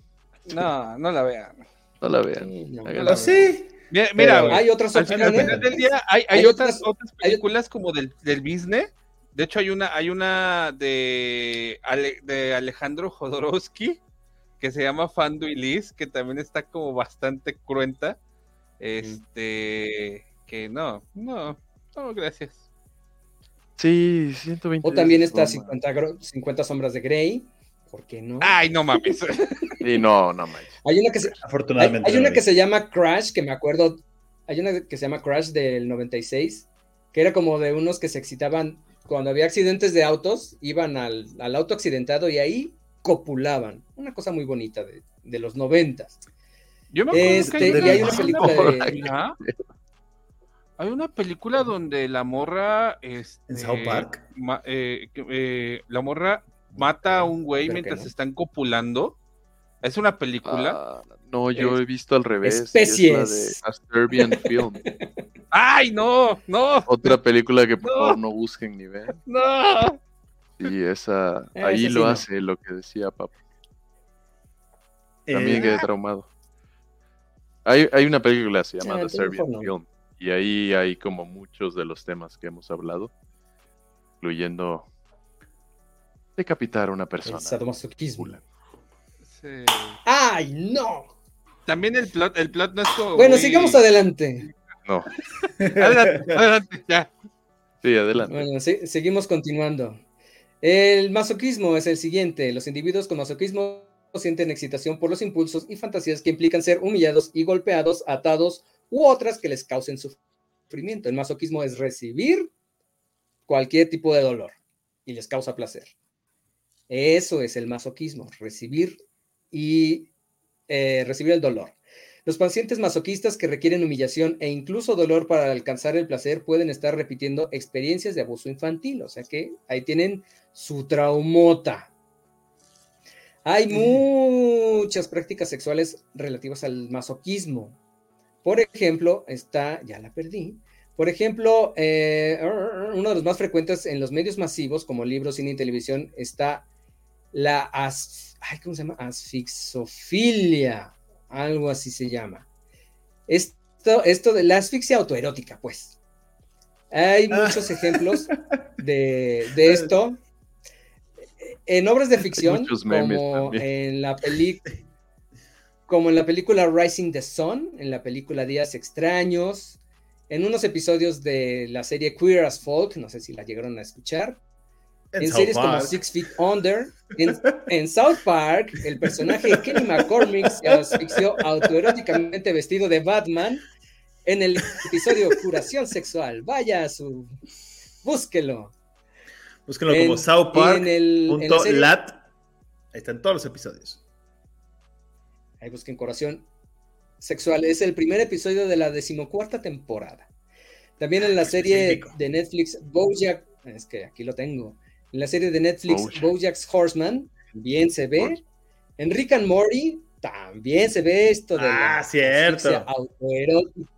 Speaker 4: No, no la vean.
Speaker 3: No la vean.
Speaker 1: Sí,
Speaker 4: Mira, hay otras al final del día hay, otras, otras películas como del, del business. De hecho, hay una, hay una de, de Alejandro Jodorowsky que se llama Fando y Liz, que también está como bastante cruenta. Este, que no, no, no, gracias.
Speaker 3: Sí, 120.
Speaker 2: O también está 50, 50 sombras de Grey. ¿Por qué no?
Speaker 4: Ay, no mames. *laughs*
Speaker 3: Sí, no, no mames.
Speaker 2: Hay una que se, Afortunadamente. Hay, una que se llama Crash, que me acuerdo. Hay una que se llama Crash del 96, que era como de unos que se excitaban cuando había accidentes de autos, iban al, auto accidentado y ahí copulaban. Una cosa muy bonita de, de los noventas.
Speaker 4: Yo me acuerdo este, que hay, y hay una película de... Hay una película donde la morra... Este,
Speaker 1: ¿En South Park?
Speaker 4: Eh, eh, la morra mata a un güey mientras están copulando. ¿Es una película? Ah,
Speaker 3: no, yo he visto al revés.
Speaker 2: Especies.
Speaker 3: la de *laughs* Film.
Speaker 4: ¡Ay, no! ¡No!
Speaker 3: Otra película que por favor no busquen ni vean.
Speaker 4: ¡No!
Speaker 3: Sí, esa. Ahí lo hace lo que decía papá. También eh, quedé traumado. Hay, hay una película que se llama The Serbian Film. Y ahí hay como muchos de los temas que hemos hablado, incluyendo decapitar a una persona. El
Speaker 2: sadomasoquismo. ¡Ay, no!
Speaker 4: También el plot, el plot no es como.
Speaker 2: Bueno, sigamos adelante.
Speaker 3: No.
Speaker 4: adelante, adelante, ya.
Speaker 3: Sí, adelante.
Speaker 2: Bueno, seguimos continuando. El masoquismo es el siguiente. Los individuos con masoquismo sienten excitación por los impulsos y fantasías que implican ser humillados y golpeados, atados u otras que les causen sufrimiento. El masoquismo es recibir cualquier tipo de dolor y les causa placer. Eso es el masoquismo, recibir y eh, recibir el dolor. Los pacientes masoquistas que requieren humillación e incluso dolor para alcanzar el placer pueden estar repitiendo experiencias de abuso infantil, o sea que ahí tienen su traumota. Hay muchas prácticas sexuales relativas al masoquismo. Por ejemplo, está, ya la perdí. Por ejemplo, eh, uno de los más frecuentes en los medios masivos, como libros, cine y televisión, está la as, ¿cómo se llama? asfixofilia, algo así se llama. Esto, esto de la asfixia autoerótica, pues. Hay ah. muchos ejemplos *laughs* de, de, esto en obras de ficción, como en la película como en la película Rising the Sun, en la película Días Extraños, en unos episodios de la serie Queer as Folk, no sé si la llegaron a escuchar, en, series como Six Feet Under, en, South Park, el personaje Kenny McCormick se asfixió autoeróticamente vestido de Batman en el episodio Curación Sexual. Vaya a su... Búsquelo.
Speaker 1: Búsquenlo como South Park. Lat. Ahí están todos los episodios.
Speaker 2: Ahí busquen Corazón Sexual. Es el primer episodio de la decimocuarta temporada. También en la ah, serie de Netflix Bojack, es que aquí lo tengo. En la serie de Netflix Bojack's Horseman también se ve. En Rick and Morty también se ve esto de
Speaker 1: ah, cierto.
Speaker 2: autoerótica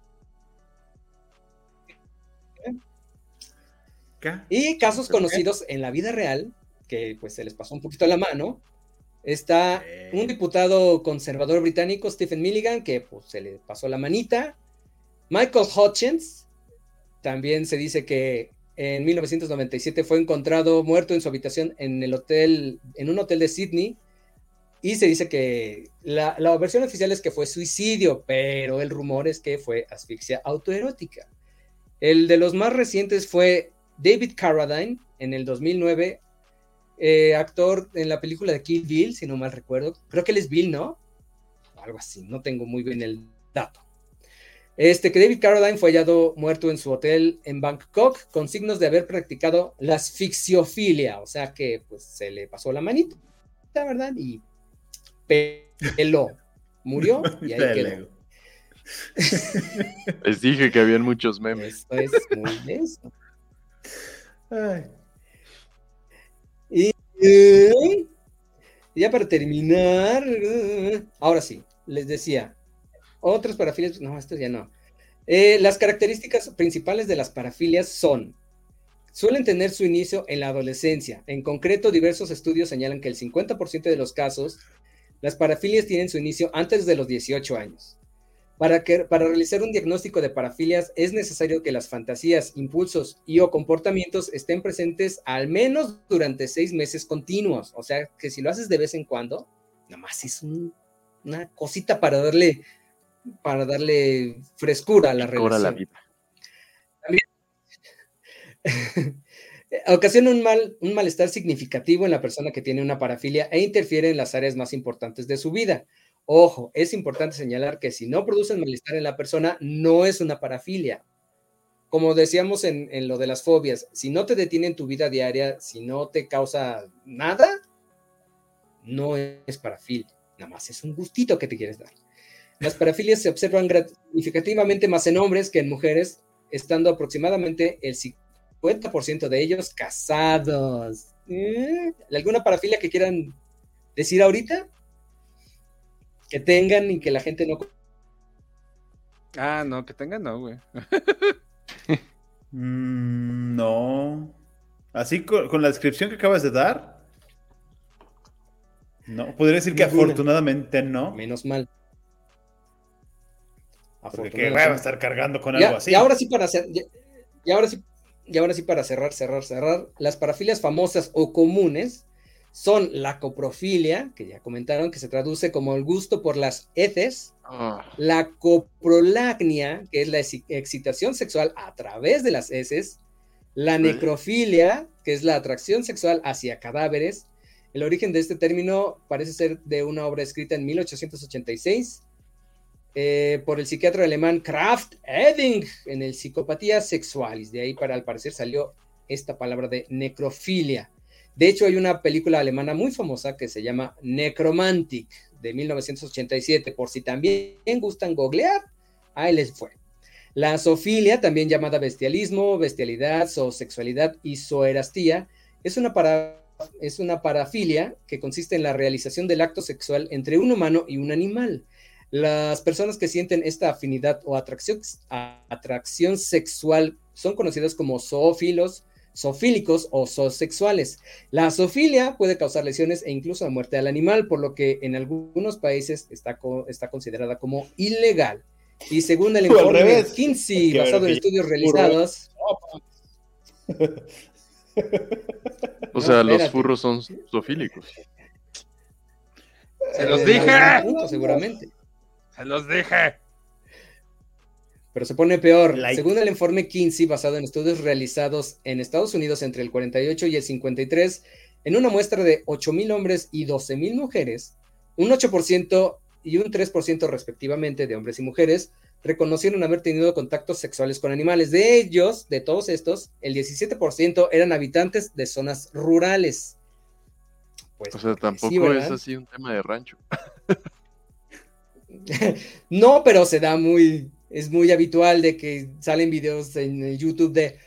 Speaker 2: Y casos conocidos en la vida real, que pues se les pasó un poquito a la mano, está un diputado conservador británico, Stephen Milligan, que pues se le pasó la manita. Michael Hutchins, también se dice que en 1997 fue encontrado muerto en su habitación en el hotel, en un hotel de Sydney. Y se dice que la, versión oficial es que fue suicidio, pero el rumor es que fue asfixia autoerótica. El de los más recientes fue David Carradine, en el 2009, eh, actor en la película de Kill Bill, si no mal recuerdo. Creo que él es Bill, ¿no? algo así, no tengo muy bien el dato. Este, que David Caroline fue hallado muerto en su hotel en Bangkok con signos de haber practicado la asfixiofilia, o sea que pues se le pasó la manita, ¿verdad? Y peló, murió *laughs* y ahí quedó. *laughs*
Speaker 3: Les dije que habían muchos memes.
Speaker 2: Esto es muy eso. Y, ya para terminar, ahora sí, les decía, otras parafilias, no, esto ya no. Eh, las características principales de las parafilias son, suelen tener su inicio en la adolescencia. En concreto, diversos estudios señalan que el 50% de los casos, las parafilias tienen su inicio antes de los 18 años. Para, que, para realizar un diagnóstico de parafilias es necesario que las fantasías, impulsos y o comportamientos estén presentes al menos durante seis meses continuos. O sea, que si lo haces de vez en cuando, nada más es una cosita para darle, para darle frescura a la relación. La vida. También, *laughs* ocasiona un, mal, un malestar significativo en la persona que tiene una parafilia e interfiere en las áreas más importantes de su vida Ojo, es importante señalar que si no producen malestar en la persona, no es una parafilia. Como decíamos en, lo de las fobias, si no te detiene en tu vida diaria, si no te causa nada, no es parafilia. Nada más es un gustito que te quieres dar. Las parafilias se observan significativamente más en hombres que en mujeres, estando aproximadamente el 50% de ellos casados. ¿Eh? ¿Alguna parafilia que quieran decir ahorita? que tengan y que la gente no.
Speaker 4: Ah, no, que tengan no, güey.
Speaker 1: Mm, no. Así con, la descripción que acabas de dar. No, podría decir que afortunadamente no.
Speaker 2: Menos mal.
Speaker 1: Porque que va a estar cargando con algo así.
Speaker 2: Y ahora sí para hacer, y ahora sí, y ahora sí para cerrar, cerrar, cerrar, las parafilias famosas o comunes son la coprofilia, que ya comentaron, que se traduce como el gusto por las heces, ah. la coprolagnia, que es la excitación sexual a través de las heces, la necrofilia, que es la atracción sexual hacia cadáveres. El origen de este término parece ser de una obra escrita en 1886 eh, por el psiquiatra alemán Kraft Edding en el Psicopatía Sexualis. De ahí, para al parecer, salió esta palabra de necrofilia. De hecho, hay una película alemana muy famosa que se llama Necromantic de 1987. Por si también gustan googlear, ahí les fue. La zoofilia, también llamada bestialismo, bestialidad, zoosexualidad y zoerastía, es una, es una parafilia que consiste en la realización del acto sexual entre un humano y un animal. Las personas que sienten esta afinidad o atracción, atracción sexual son conocidas como zoófilos, zoofílicos o zoosexuales. La zoofilia puede causar lesiones e incluso la muerte al animal, por lo que en algunos países está, está considerada como ilegal. Y según el *laughs* informe de Kinsey, basado en estudios realizados.
Speaker 3: O sea, los furros son zoofílicos.
Speaker 4: Se los dije.
Speaker 2: seguramente.
Speaker 4: Se los dije.
Speaker 2: Pero se pone peor. Según el informe Kinsey, basado en estudios realizados en Estados Unidos entre el 48 y el 53, en una muestra de 8.000 hombres y 12.000 mujeres, un 8% y un 3% respectivamente de hombres y mujeres reconocieron haber tenido contactos sexuales con animales. De ellos, de todos estos, el 17% eran habitantes de zonas rurales.
Speaker 3: Pues, o sea, tampoco es así un tema de rancho. *laughs* *laughs*
Speaker 2: no, pero se da muy, es muy habitual de que salen videos en YouTube de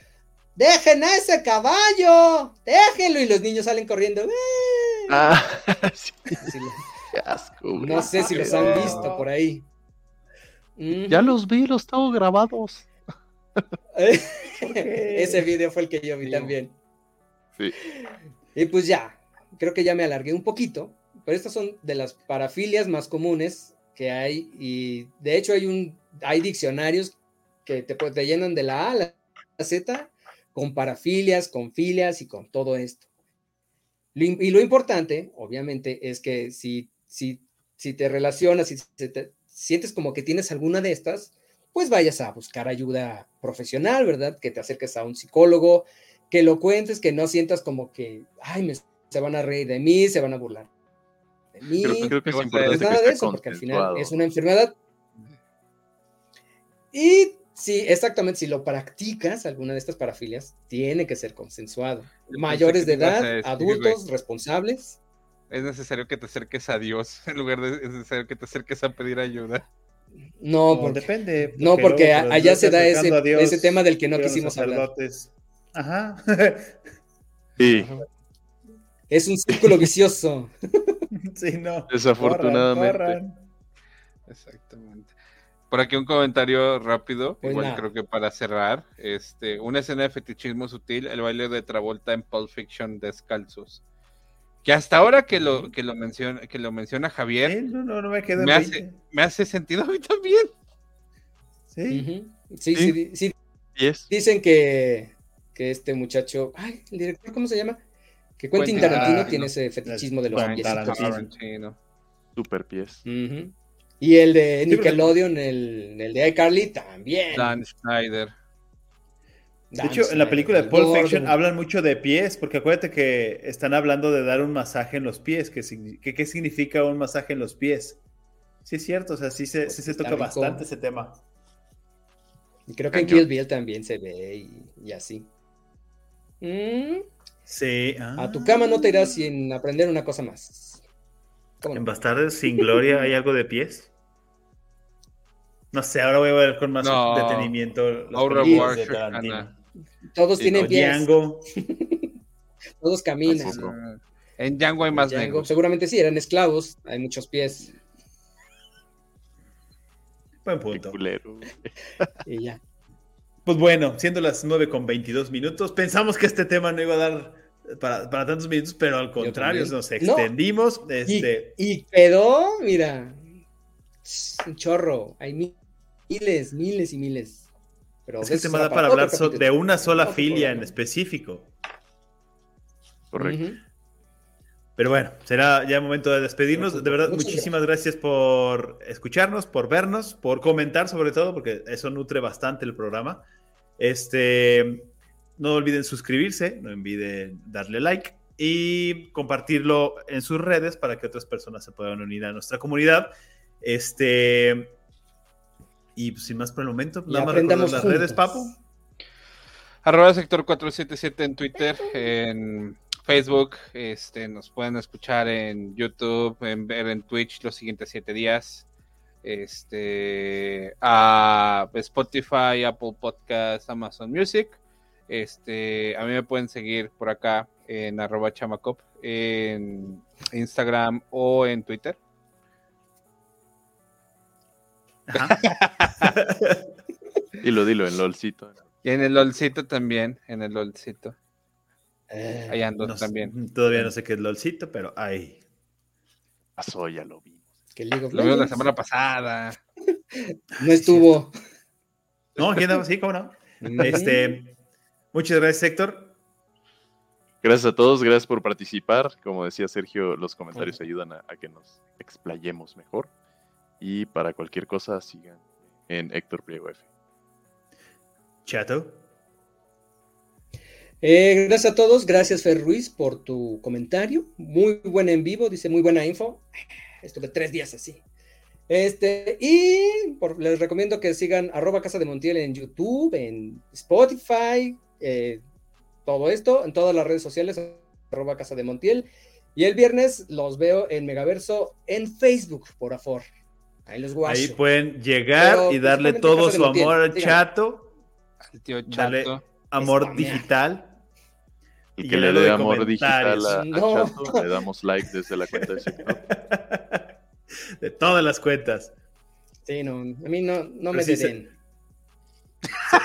Speaker 2: dejen a ese caballo, déjenlo y los niños salen corriendo. Ah, *laughs* no sé si los han visto por ahí.
Speaker 3: Ya los vi, los tengo grabados. *laughs*
Speaker 2: Ese video fue el que yo vi también. Sí. Y pues ya, creo que ya me alargué un poquito, pero estas son de las parafilias más comunes que hay y de hecho hay un hay diccionarios que te, te llenan de la A a la Z con parafilias, con filias y con todo esto. Y lo importante, obviamente, es que si, si, si te relacionas, si te sientes como que tienes alguna de estas, pues vayas a buscar ayuda profesional, ¿verdad? Que te acerques a un psicólogo, que lo cuentes, que no sientas como que, ay, se van a reír de mí, se van a burlar
Speaker 3: creo que es importante nada
Speaker 2: de eso, porque al final es una enfermedad Y sí, exactamente, si lo practicas, alguna de estas parafilias, tiene que ser consensuado. Mayores de edad, adultos, responsables.
Speaker 4: Es necesario que te acerques a Dios *laughs* en lugar de es necesario que te acerques a pedir ayuda.
Speaker 2: No, porque, depende. No, porque allá se da ese, ese, tema del que no quisimos hablar.
Speaker 1: Ajá. *laughs*
Speaker 3: Sí.
Speaker 2: Es un círculo vicioso. *laughs* *laughs*
Speaker 1: sí, no.
Speaker 3: Desafortunadamente.
Speaker 4: Exactamente. Por aquí un comentario rápido, pues igual creo que para cerrar, este, una escena de fetichismo sutil, el baile de Travolta en Pulp Fiction descalzos. Que hasta ahora que lo, que lo menciona, que lo menciona Javier,
Speaker 1: no, no, no me, quedo
Speaker 4: me, hace, me hace sentido a mí también.
Speaker 2: Sí, sí, sí, sí, Dicen que, que este muchacho, ay, el director, ¿cómo se llama? Que Quentin, Tarantino, tiene ese fetichismo de los pies. Tarantino.
Speaker 3: Super pies.
Speaker 2: Y el de Nickelodeon, el, el de iCarly, también.
Speaker 4: Dan Schneider.
Speaker 1: De hecho, en la película de Pulp Fiction hablan mucho de pies, porque acuérdate que están hablando de dar un masaje en los pies. ¿Qué, qué, significa un masaje en los pies? Sí, es cierto, o sea, sí se, sí se toca bastante ese tema.
Speaker 2: Y creo que en Kill Bill también se ve y, así.
Speaker 1: ¿Mm? Sí.
Speaker 2: A tu cama no te irás sin aprender una cosa más.
Speaker 1: ¿En Bastardos sin Gloria hay algo de pies? No sé, ahora voy a ver con más detenimiento.
Speaker 4: Los de Tarantino.
Speaker 2: Todos tienen pies.
Speaker 1: Django. *laughs*
Speaker 2: Todos caminan.
Speaker 4: En Django hay más Django,
Speaker 2: Seguramente sí, eran esclavos. Hay muchos pies.
Speaker 1: Buen punto.
Speaker 2: y ya.
Speaker 1: Pues bueno, siendo las 9 con 22 minutos, pensamos que este tema no iba a dar para, tantos minutos, pero al contrario, nos extendimos. Este...
Speaker 2: Y, quedó, mira, un chorro. Hay miles, miles y miles.
Speaker 1: Pero es que este da para, hablar de una sola filia en específico.
Speaker 3: Correcto.
Speaker 1: Pero bueno, será ya el momento de despedirnos. De verdad, muchísimas gracias por escucharnos, por vernos, por comentar sobre todo, porque eso nutre bastante el programa. Este, no olviden suscribirse, no olviden darle like y compartirlo en sus redes para que otras personas se puedan unir a nuestra comunidad. Este, y pues, sin más por el momento, nada más recordar las redes, Papu.
Speaker 4: Arroba sector 477 en Twitter, en Facebook, este, nos pueden escuchar en YouTube, en ver en Twitch los siguientes siete días. Este a Spotify, Apple Podcast, Amazon Music. Este, a mí me pueden seguir por acá en arroba chamacop, en Instagram o en Twitter.
Speaker 3: dilo, *laughs* dilo, en LOLcito.
Speaker 4: Y en el LOLcito también, en el LOLcito. Eh, ahí ando también.
Speaker 1: Todavía no sé qué es LOLcito, pero ahí.
Speaker 3: Pasó, ya lo vimos.
Speaker 4: lo vimos la semana pasada. *laughs*
Speaker 2: no estuvo.
Speaker 1: No, andamos, sí, cómo no. Este, Muchas gracias, Héctor.
Speaker 3: Gracias a todos, gracias por participar. Como decía Sergio, los comentarios ayudan a, que nos explayemos mejor. Y para cualquier cosa, sigan en Héctor Pliego F.
Speaker 1: Chato.
Speaker 2: Eh, gracias a todos, gracias Fer Ruiz por tu comentario. Muy buena en vivo, dice muy buena info. Estuve tres días así. Este, y les recomiendo que sigan arroba Casa de Montiel en YouTube, en Spotify, eh, todo esto en todas las redes sociales, arroba Casa de Montiel. Y el viernes los veo en Megaverso en Facebook, por favor. Ahí los
Speaker 1: Ahí pueden llegar y darle todo su amor al chato.
Speaker 4: Al tío chato.
Speaker 1: amor digital.
Speaker 3: Y, que le dé amor digital a, Chato, le damos like desde la cuenta de *laughs*
Speaker 1: De todas las cuentas.
Speaker 2: Sí, no, a mí no, no me den. Se,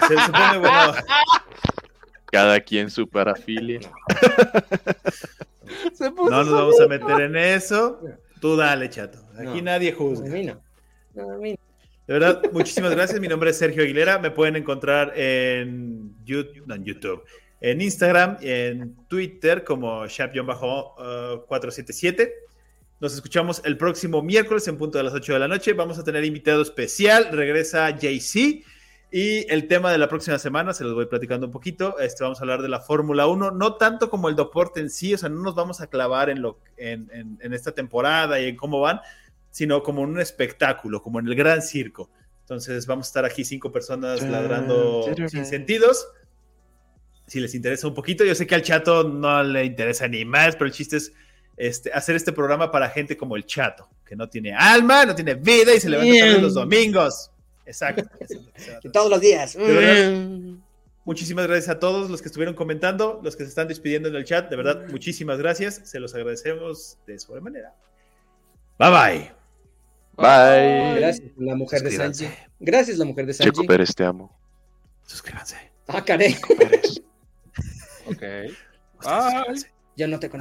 Speaker 1: se, supone bueno. *laughs*
Speaker 3: Cada quien su parafilia. *laughs*
Speaker 1: no nos vamos a meter en eso. Tú dale, chato. Aquí nadie juzga. De verdad, muchísimas gracias. Mi nombre es Sergio Aguilera. Me pueden encontrar en YouTube, en, YouTube, en Instagram, en Twitter como Shap-477. Nos escuchamos el próximo miércoles en punto de las 8 de la noche. Vamos a tener invitado especial. Regresa JC y el tema de la próxima semana, se los voy platicando un poquito, este, vamos a hablar de la Fórmula 1, no tanto como el deporte en sí, o sea, no nos vamos a clavar en, lo, en, esta temporada y en cómo van, sino como en un espectáculo, como en el gran circo. Entonces vamos a estar aquí cinco personas ladrando sin sentidos. Si les interesa un poquito, yo sé que al chato no le interesa ni más, pero el chiste es este, hacer este programa para gente como el chato, que no tiene alma, no tiene vida y se levanta todos los domingos. Exacto. *laughs*
Speaker 2: todos los días.
Speaker 1: Muchísimas gracias a todos los que estuvieron comentando, los que se están despidiendo en el chat. De verdad, muchísimas gracias. Se los agradecemos de sobremanera. Bye bye.
Speaker 3: Bye.
Speaker 2: Gracias, la mujer de Sanji. Gracias, la mujer de Sanji.
Speaker 3: Checo Pérez, te amo.
Speaker 1: Suscríbanse.
Speaker 2: Ah, caray.
Speaker 4: ok. Bye.
Speaker 2: Yo no te conozco.